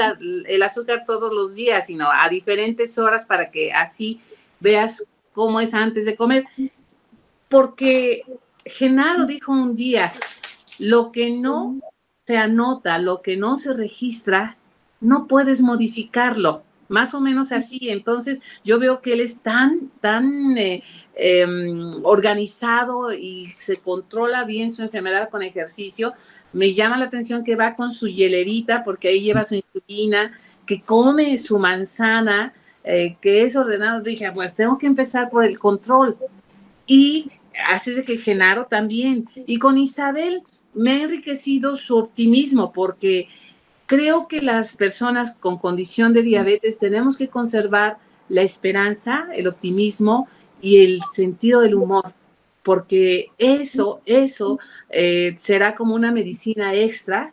el azúcar todos los días, sino a diferentes horas para que así veas cómo es antes de comer porque Genaro dijo un día, lo que no se anota, lo que no se registra, no puedes modificarlo. Más o menos así. Entonces, yo veo que él es tan, tan eh, em, organizado y se controla bien su enfermedad con ejercicio. Me llama la atención que va con su hielerita, porque ahí lleva su insulina, que come su manzana, eh, que es ordenado. Dije, pues tengo que empezar por el control. Y Así de que Genaro también. Y con Isabel me ha enriquecido su optimismo porque creo que las personas con condición de diabetes tenemos que conservar la esperanza, el optimismo y el sentido del humor, porque eso, eso eh, será como una medicina extra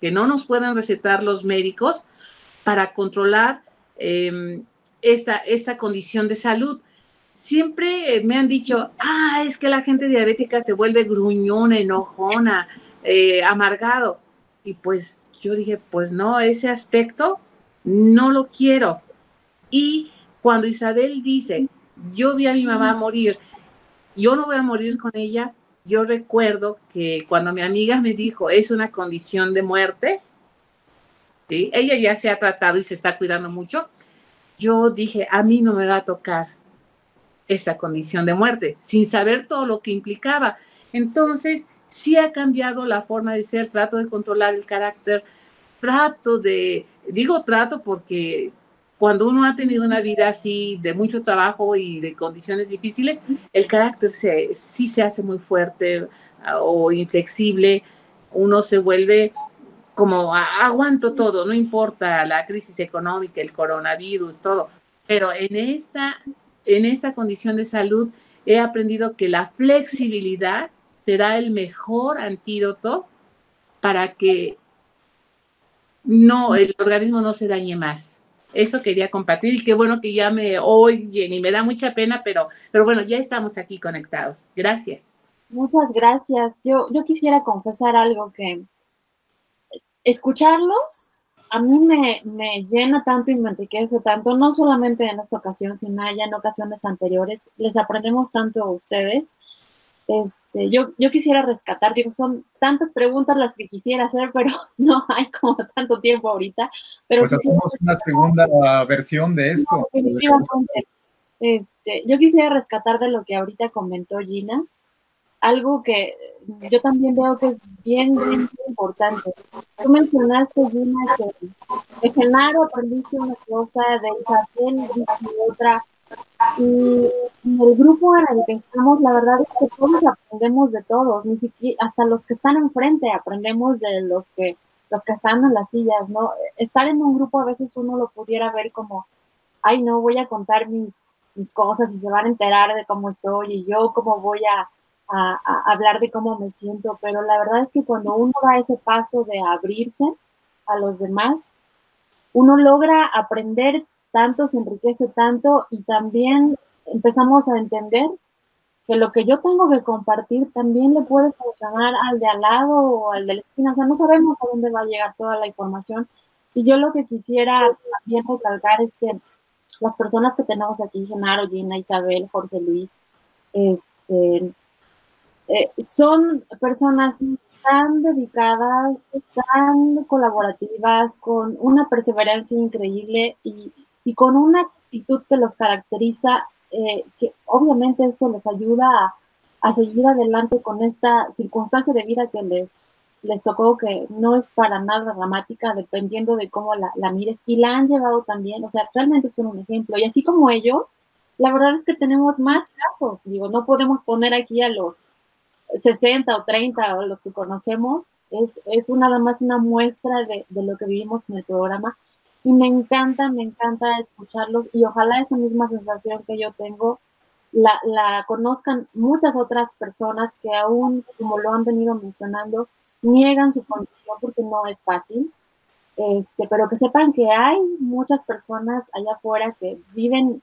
que no nos puedan recetar los médicos para controlar em, esta, esta condición de salud siempre me han dicho, ah, es que la gente diabética se vuelve gruñona, enojona, eh, amargado. Y pues yo dije, pues no, ese aspecto no lo quiero. Y cuando Isabel dice, yo vi a mi mamá morir, yo no voy a morir con ella, yo recuerdo que cuando mi amiga me dijo, es una condición de muerte, ¿sí? ella ya se ha tratado y se está cuidando mucho, yo dije, a mí no me va a tocar esa condición de muerte, sin saber todo lo que implicaba. Entonces, sí ha cambiado la forma de ser, trato de controlar el carácter, trato de, digo trato porque cuando uno ha tenido una vida así de mucho trabajo y de condiciones difíciles, el carácter se, sí se hace muy fuerte ah, o inflexible, uno se vuelve como aguanto todo, no importa la crisis económica, el coronavirus, todo, pero en esta en esta condición de salud he aprendido que la flexibilidad será el mejor antídoto para que no el organismo no se dañe más. Eso quería compartir y qué bueno que ya me oyen y me da mucha pena, pero, pero bueno, ya estamos aquí conectados. Gracias. Muchas gracias. Yo, yo quisiera confesar algo que escucharlos a mí me, llena tanto y me enriquece tanto, no solamente en esta ocasión, sino ya en ocasiones anteriores. Les aprendemos tanto a ustedes. Este, yo, yo quisiera rescatar, digo, son tantas preguntas las que quisiera hacer, pero no hay como tanto tiempo ahorita. Pero pues hacemos una segunda versión de esto. Este, yo quisiera rescatar de lo que ahorita comentó Gina, algo que yo también veo que es bien, bien importante. Tú mencionaste, Gina, que de Genaro aprendiste una cosa, de Isabel otra, y en el grupo en el que estamos, la verdad es que todos aprendemos de todos, ni siquiera, hasta los que están enfrente aprendemos de los que, los que están en las sillas, ¿no? Estar en un grupo a veces uno lo pudiera ver como, ay, no, voy a contar mis, mis cosas y se van a enterar de cómo estoy y yo cómo voy a, a, a hablar de cómo me siento, pero la verdad es que cuando uno da ese paso de abrirse a los demás, uno logra aprender tanto, se enriquece tanto y también empezamos a entender que lo que yo tengo que compartir también le puede funcionar al de al lado o al de la esquina. O sea, no sabemos a dónde va a llegar toda la información. Y yo lo que quisiera también recalcar es que las personas que tenemos aquí, Genaro, Gina, Isabel, Jorge Luis, este, eh, son personas tan dedicadas, tan colaborativas, con una perseverancia increíble y, con una actitud que los caracteriza, eh, que obviamente esto les ayuda a, seguir adelante con esta circunstancia de vida que les, les tocó, que no es para nada dramática, dependiendo de cómo la, la mires, y la han llevado también, o sea, realmente son un ejemplo, y así como ellos, la verdad es que tenemos más casos, digo, no podemos poner aquí a los 60 o 30 o los que conocemos, es, es nada más una muestra de, de lo que vivimos en el programa, y me encanta, me encanta escucharlos y ojalá esa misma sensación que yo tengo la, la, conozcan muchas otras personas que aún, como lo han venido mencionando, niegan su condición porque no es fácil, este, pero que sepan que hay muchas personas allá afuera que viven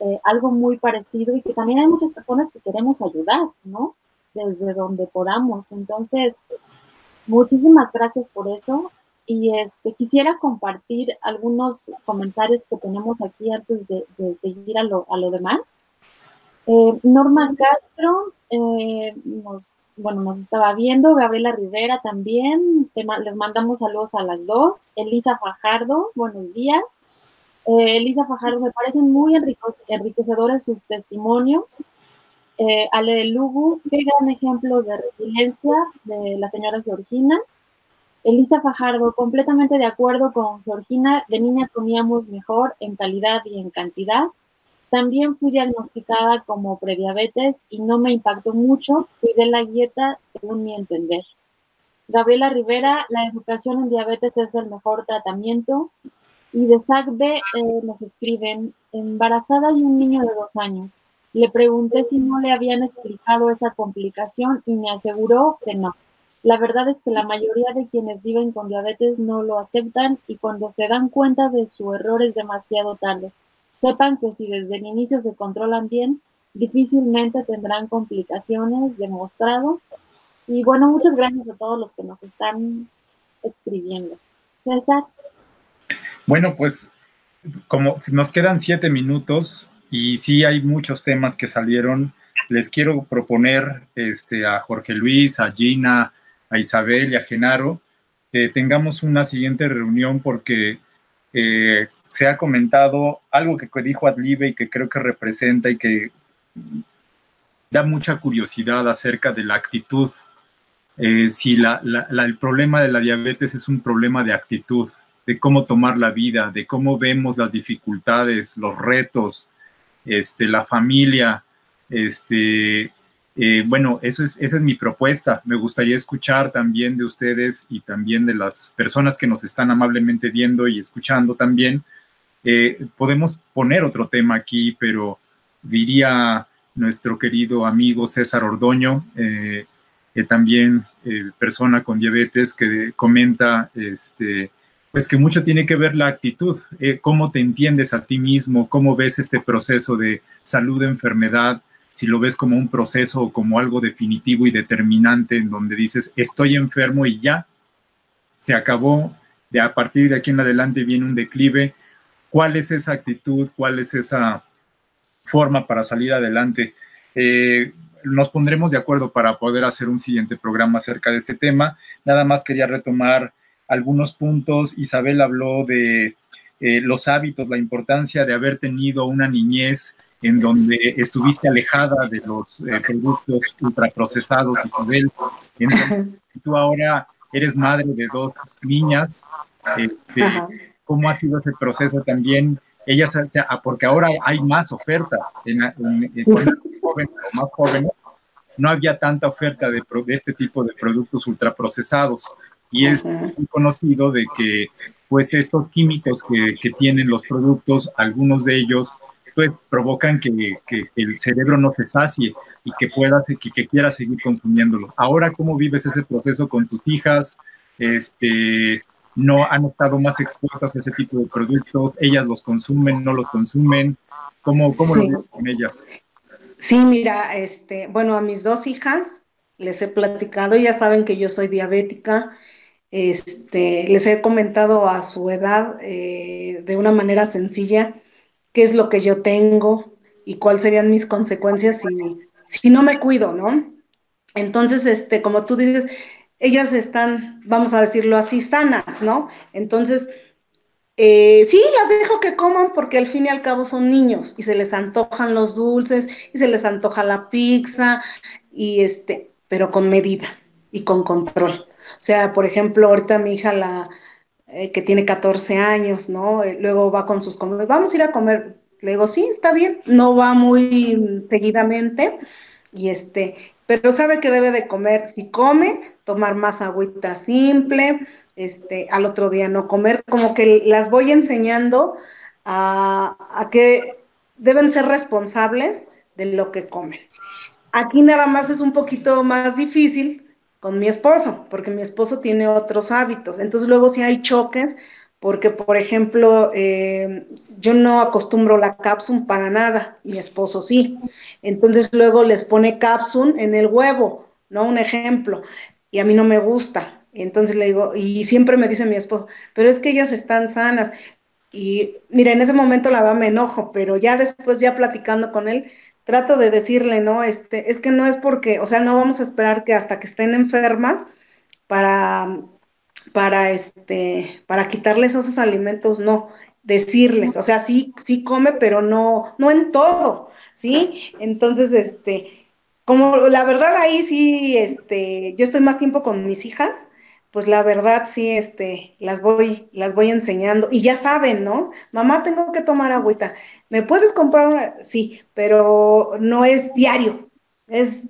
eh, algo muy parecido y que también hay muchas personas que queremos ayudar, ¿no? Desde donde podamos. Entonces, muchísimas gracias por eso y este, quisiera compartir algunos comentarios que tenemos aquí antes de, seguir a lo, a lo demás. Eh, Norma Castro eh, nos, bueno, nos estaba viendo, Gabriela Rivera también, les mandamos saludos a las dos, Elisa Fajardo, buenos días. Eh, Elisa Fajardo, me parecen muy enriquecedores sus testimonios. Eh, Ale Lugu, qué gran ejemplo de resiliencia de la señora Georgina. Elisa Fajardo, completamente de acuerdo con Georgina, de niña comíamos mejor en calidad y en cantidad. También fui diagnosticada como prediabetes y no me impactó mucho, cuidé la dieta según mi entender. Gabriela Rivera, la educación en diabetes es el mejor tratamiento. Y de SACB eh, nos escriben, embarazada y un niño de dos años. Le pregunté si no le habían explicado esa complicación y me aseguró que no. La verdad es que la mayoría de quienes viven con diabetes no lo aceptan y cuando se dan cuenta de su error es demasiado tarde. Sepan que si desde el inicio se controlan bien, difícilmente tendrán complicaciones, demostrado. Y bueno, muchas gracias a todos los que nos están escribiendo. César. Bueno, pues como nos quedan siete minutos y sí hay muchos temas que salieron, les quiero proponer este, a Jorge Luis, a Gina, a Isabel y a Genaro, que tengamos una siguiente reunión porque eh, se ha comentado algo que dijo Adlibe y que creo que representa y que da mucha curiosidad acerca de la actitud. Eh, si la, la, el problema de la diabetes es un problema de actitud, de cómo tomar la vida, de cómo vemos las dificultades, los retos, este, la familia, este, eh, bueno, eso es, esa es mi propuesta. Me gustaría escuchar también de ustedes y también de las personas que nos están amablemente viendo y escuchando también. Eh, podemos poner otro tema aquí, pero diría nuestro querido amigo César Ordoño, eh, también persona con diabetes, que comenta este, pues que mucho tiene que ver la actitud, cómo te entiendes a ti mismo, cómo ves este proceso de salud, enfermedad, si lo ves como un proceso o como algo definitivo y determinante en donde dices, estoy enfermo y ya, se acabó, de a partir de aquí en adelante viene un declive, ¿cuál es esa actitud? ¿Cuál es esa forma para salir adelante? Eh, nos pondremos de acuerdo para poder hacer un siguiente programa acerca de este tema. Nada más quería retomar algunos puntos. Isabel habló de eh, los hábitos, la importancia de haber tenido una niñez en donde estuviste alejada de los eh, productos ultraprocesados, Isabel. y tú ahora eres madre de dos niñas. Este, ¿Cómo ha sido ese proceso también? Ellas, porque ahora hay más oferta en, jóvenes o más jóvenes, no había tanta oferta de, de este tipo de productos ultraprocesados y es muy conocido de que pues estos químicos que, que, tienen los productos, algunos de ellos pues provocan que, que, el cerebro no se sacie y que puedas, que, que quieras seguir consumiéndolo. Ahora, ¿cómo vives ese proceso con tus hijas? Este, ¿No han estado más expuestas a ese tipo de productos? ¿Ellas los consumen, no los consumen? ¿Cómo, cómo lo vives con ellas? Sí, mira, este, bueno, a mis dos hijas les he platicado, ya saben que yo soy diabética, este, les he comentado a su edad eh, de una manera sencilla qué es lo que yo tengo y cuáles serían mis consecuencias si, si no me cuido, ¿no? Entonces, este, como tú dices, ellas están, vamos a decirlo así, sanas, ¿no? Entonces, eh, sí, las dejo que coman porque al fin y al cabo son niños y se les antojan los dulces y se les antoja la pizza y este, pero con medida y con control. O sea, por ejemplo, ahorita mi hija, la eh, que tiene 14 años, ¿no? Eh, luego va con sus comidas, vamos a ir a comer. Le digo, sí, está bien, no va muy seguidamente, y este, pero sabe que debe de comer, si come, tomar más agüita simple, este, al otro día no comer, como que las voy enseñando a, a que deben ser responsables de lo que comen. Aquí nada más es un poquito más difícil con mi esposo, porque mi esposo tiene otros hábitos. Entonces luego si hay choques, porque por ejemplo, eh, yo no acostumbro la cápsula para nada, mi esposo sí. Entonces luego les pone cápsula en el huevo, ¿no? Un ejemplo, y a mí no me gusta. entonces le digo, y siempre me dice mi esposo, pero es que ellas están sanas. Y mira, en ese momento la verdad me enojo, pero ya después, ya platicando con él, trato de decirle, ¿no? Este, es que no es porque, o sea, no vamos a esperar que hasta que estén enfermas para, para, este, para quitarles esos alimentos, no, decirles, o sea, sí, sí come, pero no, no en todo, ¿sí? Entonces, este, como la verdad ahí sí, este, yo estoy más tiempo con mis hijas, pues la verdad sí, este, las voy, las voy enseñando y ya saben, ¿no? Mamá, tengo que tomar agüita. ¿Me puedes comprar una? Sí, pero no es diario, es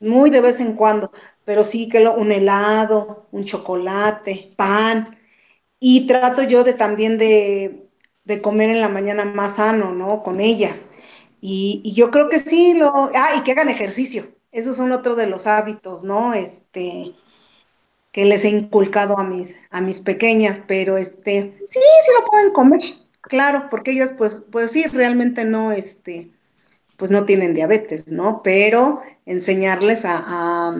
muy de vez en cuando, pero sí que lo, un helado, un chocolate, pan. Y trato yo de también de, de comer en la mañana más sano, ¿no? Con ellas. Y, y, yo creo que sí, lo, ah, y que hagan ejercicio. Esos son otro de los hábitos, ¿no? Este, que les he inculcado a mis, a mis pequeñas, pero este, sí, sí lo pueden comer, claro, porque ellas pues, pues sí, realmente no, este, pues no tienen diabetes, ¿no? Pero enseñarles a,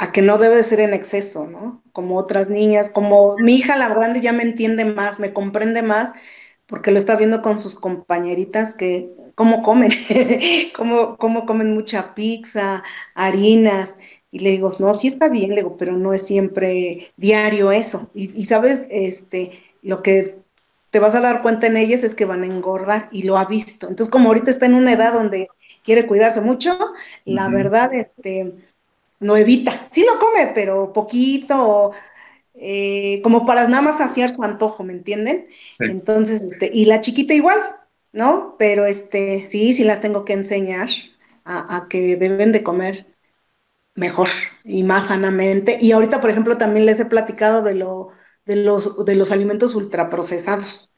a, que no debe ser en exceso, ¿no? Como otras niñas, como mi hija la grande ya me entiende más, me comprende más, porque lo está viendo con sus compañeritas que cómo comen, cómo, cómo comen mucha pizza, harinas, y le digo, no, sí está bien, le digo, pero no es siempre diario eso. Y, sabes, este, lo que te vas a dar cuenta en ellas es que van a engordar y lo ha visto. Entonces, como ahorita está en una edad donde quiere cuidarse mucho, la verdad, este, no evita. Sí lo come, pero poquito, eh, como para nada más saciar su antojo, ¿me entienden? Entonces, este, y la chiquita igual, ¿no? Pero este, sí, sí las tengo que enseñar a, a que deben de comer mejor y más sanamente. Y ahorita, por ejemplo, también les he platicado de, lo, de, los, de los alimentos ultraprocesados.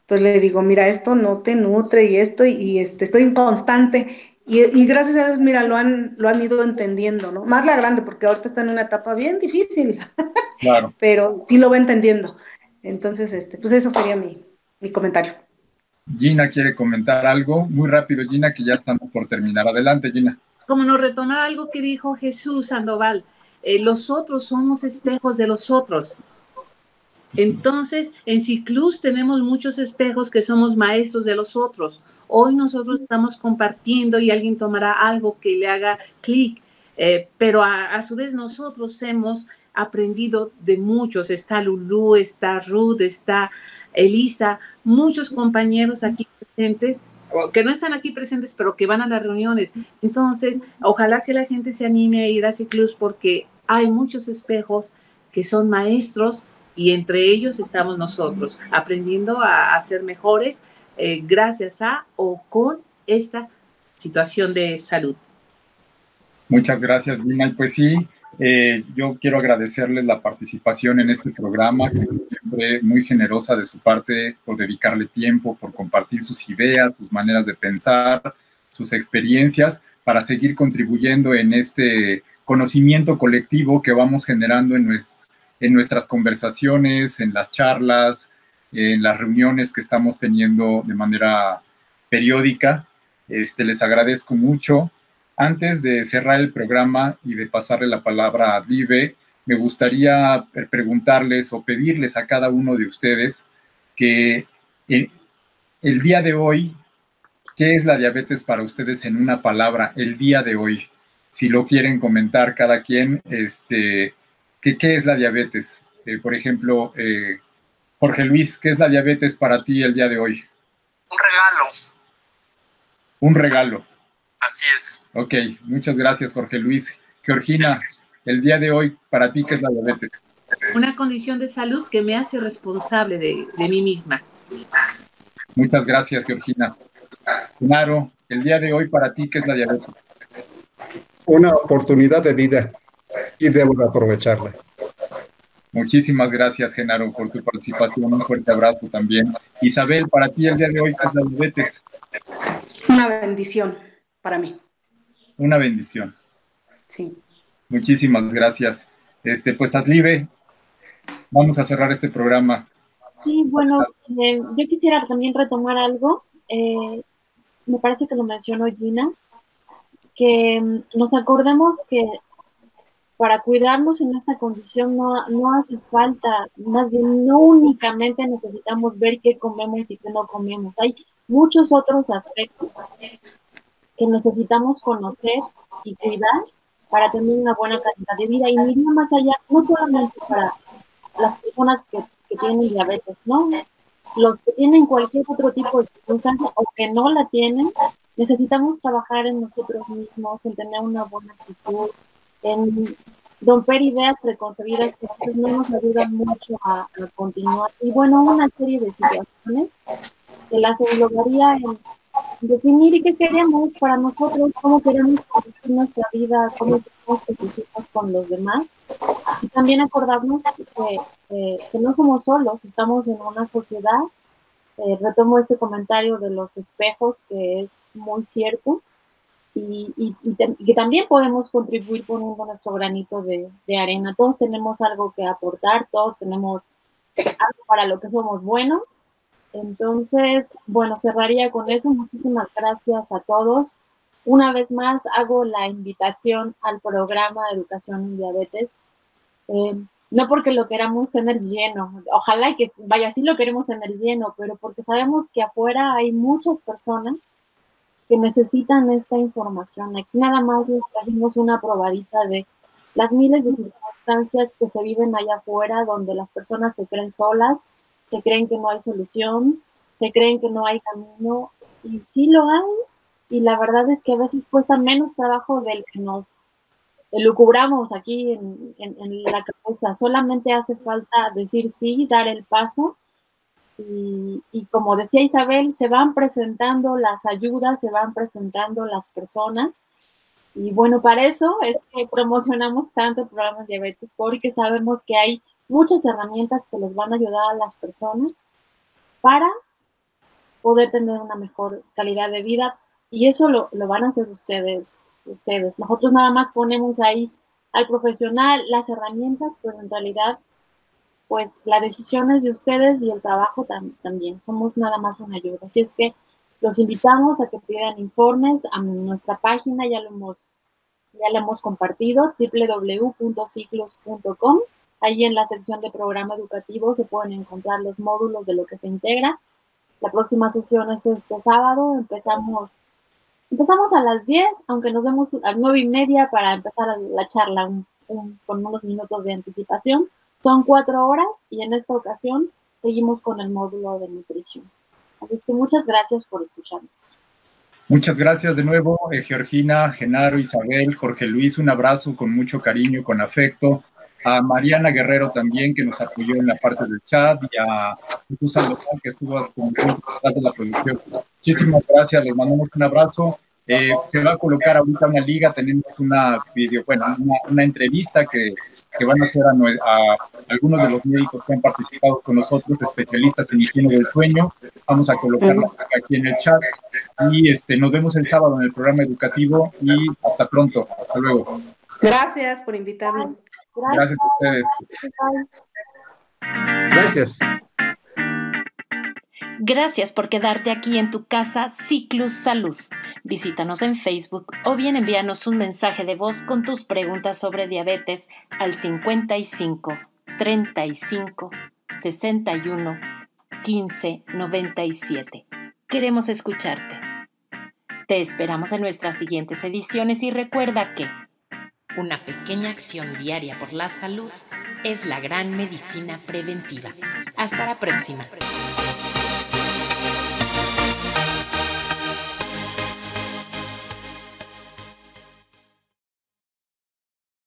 Entonces le digo, mira, esto no te nutre y esto, y, este, estoy inconstante. Y, y, gracias a Dios, mira, lo han, lo han ido entendiendo, ¿no? Más la grande, porque ahorita está en una etapa bien difícil. Claro. Pero sí lo va entendiendo. Entonces, este, pues eso sería mi, mi comentario. Gina quiere comentar algo. Muy rápido, Gina, que ya estamos por terminar. Adelante, Gina como nos retomar algo que dijo Jesús Sandoval, eh, los otros somos espejos de los otros. Entonces, en Ciclus tenemos muchos espejos que somos maestros de los otros. Hoy nosotros estamos compartiendo y alguien tomará algo que le haga clic, eh, pero a, su vez nosotros hemos aprendido de muchos. Está Lulu, está Ruth, está Elisa, muchos compañeros aquí presentes que no están aquí presentes, pero que van a las reuniones. Entonces, ojalá que la gente se anime a ir a Ciclus porque hay muchos espejos que son maestros y entre ellos estamos nosotros, aprendiendo a, ser mejores eh, gracias a o con esta situación de salud. Muchas gracias, Dina. Pues sí, eh, yo quiero agradecerles la participación en este programa, que siempre muy generosa de su parte por dedicarle tiempo, por compartir sus ideas, sus maneras de pensar, sus experiencias, para seguir contribuyendo en este conocimiento colectivo que vamos generando en, en nuestras conversaciones, en las charlas, en las reuniones que estamos teniendo de manera periódica. Este, les agradezco mucho. Antes de cerrar el programa y de pasarle la palabra a Vive, me gustaría preguntarles o pedirles a cada uno de ustedes que eh, el día de hoy, ¿qué es la diabetes para ustedes en una palabra? El día de hoy, si lo quieren comentar cada quien, este, ¿qué, es la diabetes? Eh, por ejemplo, eh, Jorge Luis, ¿qué es la diabetes para ti el día de hoy? Un regalo. Un regalo. Así es. Ok, muchas gracias, Jorge Luis. Georgina, el día de hoy, ¿para ti qué es la diabetes? Una condición de salud que me hace responsable de, mí misma. Muchas gracias, Georgina. Genaro, el día de hoy, ¿para ti qué es la diabetes? Una oportunidad de vida y debo aprovecharla. Muchísimas gracias, Genaro, por tu participación. Un fuerte abrazo también. Isabel, para ti el día de hoy, ¿qué es la diabetes? Una bendición para mí. Una bendición. Sí. Muchísimas gracias. Este, pues Adlibe, vamos a cerrar este programa. Sí, bueno, eh, yo quisiera también retomar algo. Eh, me parece que lo mencionó Gina, que mm, nos acordemos que para cuidarnos en esta condición no, no hace falta, más bien no únicamente necesitamos ver qué comemos y qué no comemos. Hay muchos otros aspectos que necesitamos conocer y cuidar para tener una buena calidad de vida. Y iría más allá, no solamente para las personas que, tienen diabetes, ¿no? Los que tienen cualquier otro tipo de circunstancia o que no la tienen, necesitamos trabajar en nosotros mismos, en tener una buena actitud, en romper ideas preconcebidas que no nos ayudan mucho a, a, continuar. Y bueno, una serie de situaciones que las englobaría en definir qué queremos para nosotros, cómo queremos nuestra vida, cómo queremos que con los demás. Y también acordarnos que, que no somos solos, estamos en una sociedad. Eh, retomo este comentario de los espejos, que es muy cierto, y, y, y, que también podemos contribuir poniendo nuestro granito de, de arena. Todos tenemos algo que aportar, todos tenemos algo para lo que somos buenos entonces, bueno, cerraría con eso. Muchísimas gracias a todos. Una vez más, hago la invitación al programa de educación en diabetes. Eh, no porque lo queramos tener lleno, ojalá que vaya, sí lo queremos tener lleno, pero porque sabemos que afuera hay muchas personas que necesitan esta información. Aquí nada más les trajimos una probadita de las miles de circunstancias que se viven allá afuera, donde las personas se creen solas, se creen que no hay solución, se creen que no hay camino, y sí lo hay, y la verdad es que a veces cuesta menos trabajo del que nos lucubramos aquí en, la cabeza, solamente hace falta decir sí, dar el paso, y, y, como decía Isabel, se van presentando las ayudas, se van presentando las personas. Y bueno, para eso es que promocionamos tanto el programa de diabetes, porque sabemos que hay muchas herramientas que les van a ayudar a las personas para poder tener una mejor calidad de vida y eso lo, van a hacer ustedes, ustedes. Nosotros nada más ponemos ahí al profesional las herramientas, pero en realidad pues la decisión es de ustedes y el trabajo también. Somos nada más una ayuda. Así es que los invitamos a que pidan informes a nuestra página, ya lo hemos, ya lo hemos compartido, www.ciclos.com Ahí en la sección de programa educativo se pueden encontrar los módulos de lo que se integra. La próxima sesión es este sábado. Empezamos, empezamos a las 10, aunque nos vemos a las 9 y media para empezar la charla con unos minutos de anticipación. Son cuatro horas y en esta ocasión seguimos con el módulo de nutrición. Así que muchas gracias por escucharnos. Muchas gracias de nuevo, eh, Georgina, Genaro, Isabel, Jorge Luis, un abrazo con mucho cariño, con afecto. A Mariana Guerrero también, que nos apoyó en la parte del chat, y a Jesús Salvador, que estuvo con nosotros de la producción. Muchísimas gracias, les mandamos un abrazo. Eh, se va a colocar ahorita una liga, tenemos una video, bueno, una, entrevista que, que, van a hacer a, a, algunos de los médicos que han participado con nosotros, especialistas en higiene del sueño. Vamos a colocarla aquí en el chat y este, nos vemos el sábado en el programa educativo y hasta pronto, hasta luego. Gracias por invitarnos. Gracias a ustedes. Gracias. Gracias por quedarte aquí en tu casa Ciclus Salud. Visítanos en Facebook o bien envíanos un mensaje de voz con tus preguntas sobre diabetes al 55 35 61 15 97. Queremos escucharte. Te esperamos en nuestras siguientes ediciones y recuerda que una pequeña acción diaria por la salud es la gran medicina preventiva. Hasta la próxima.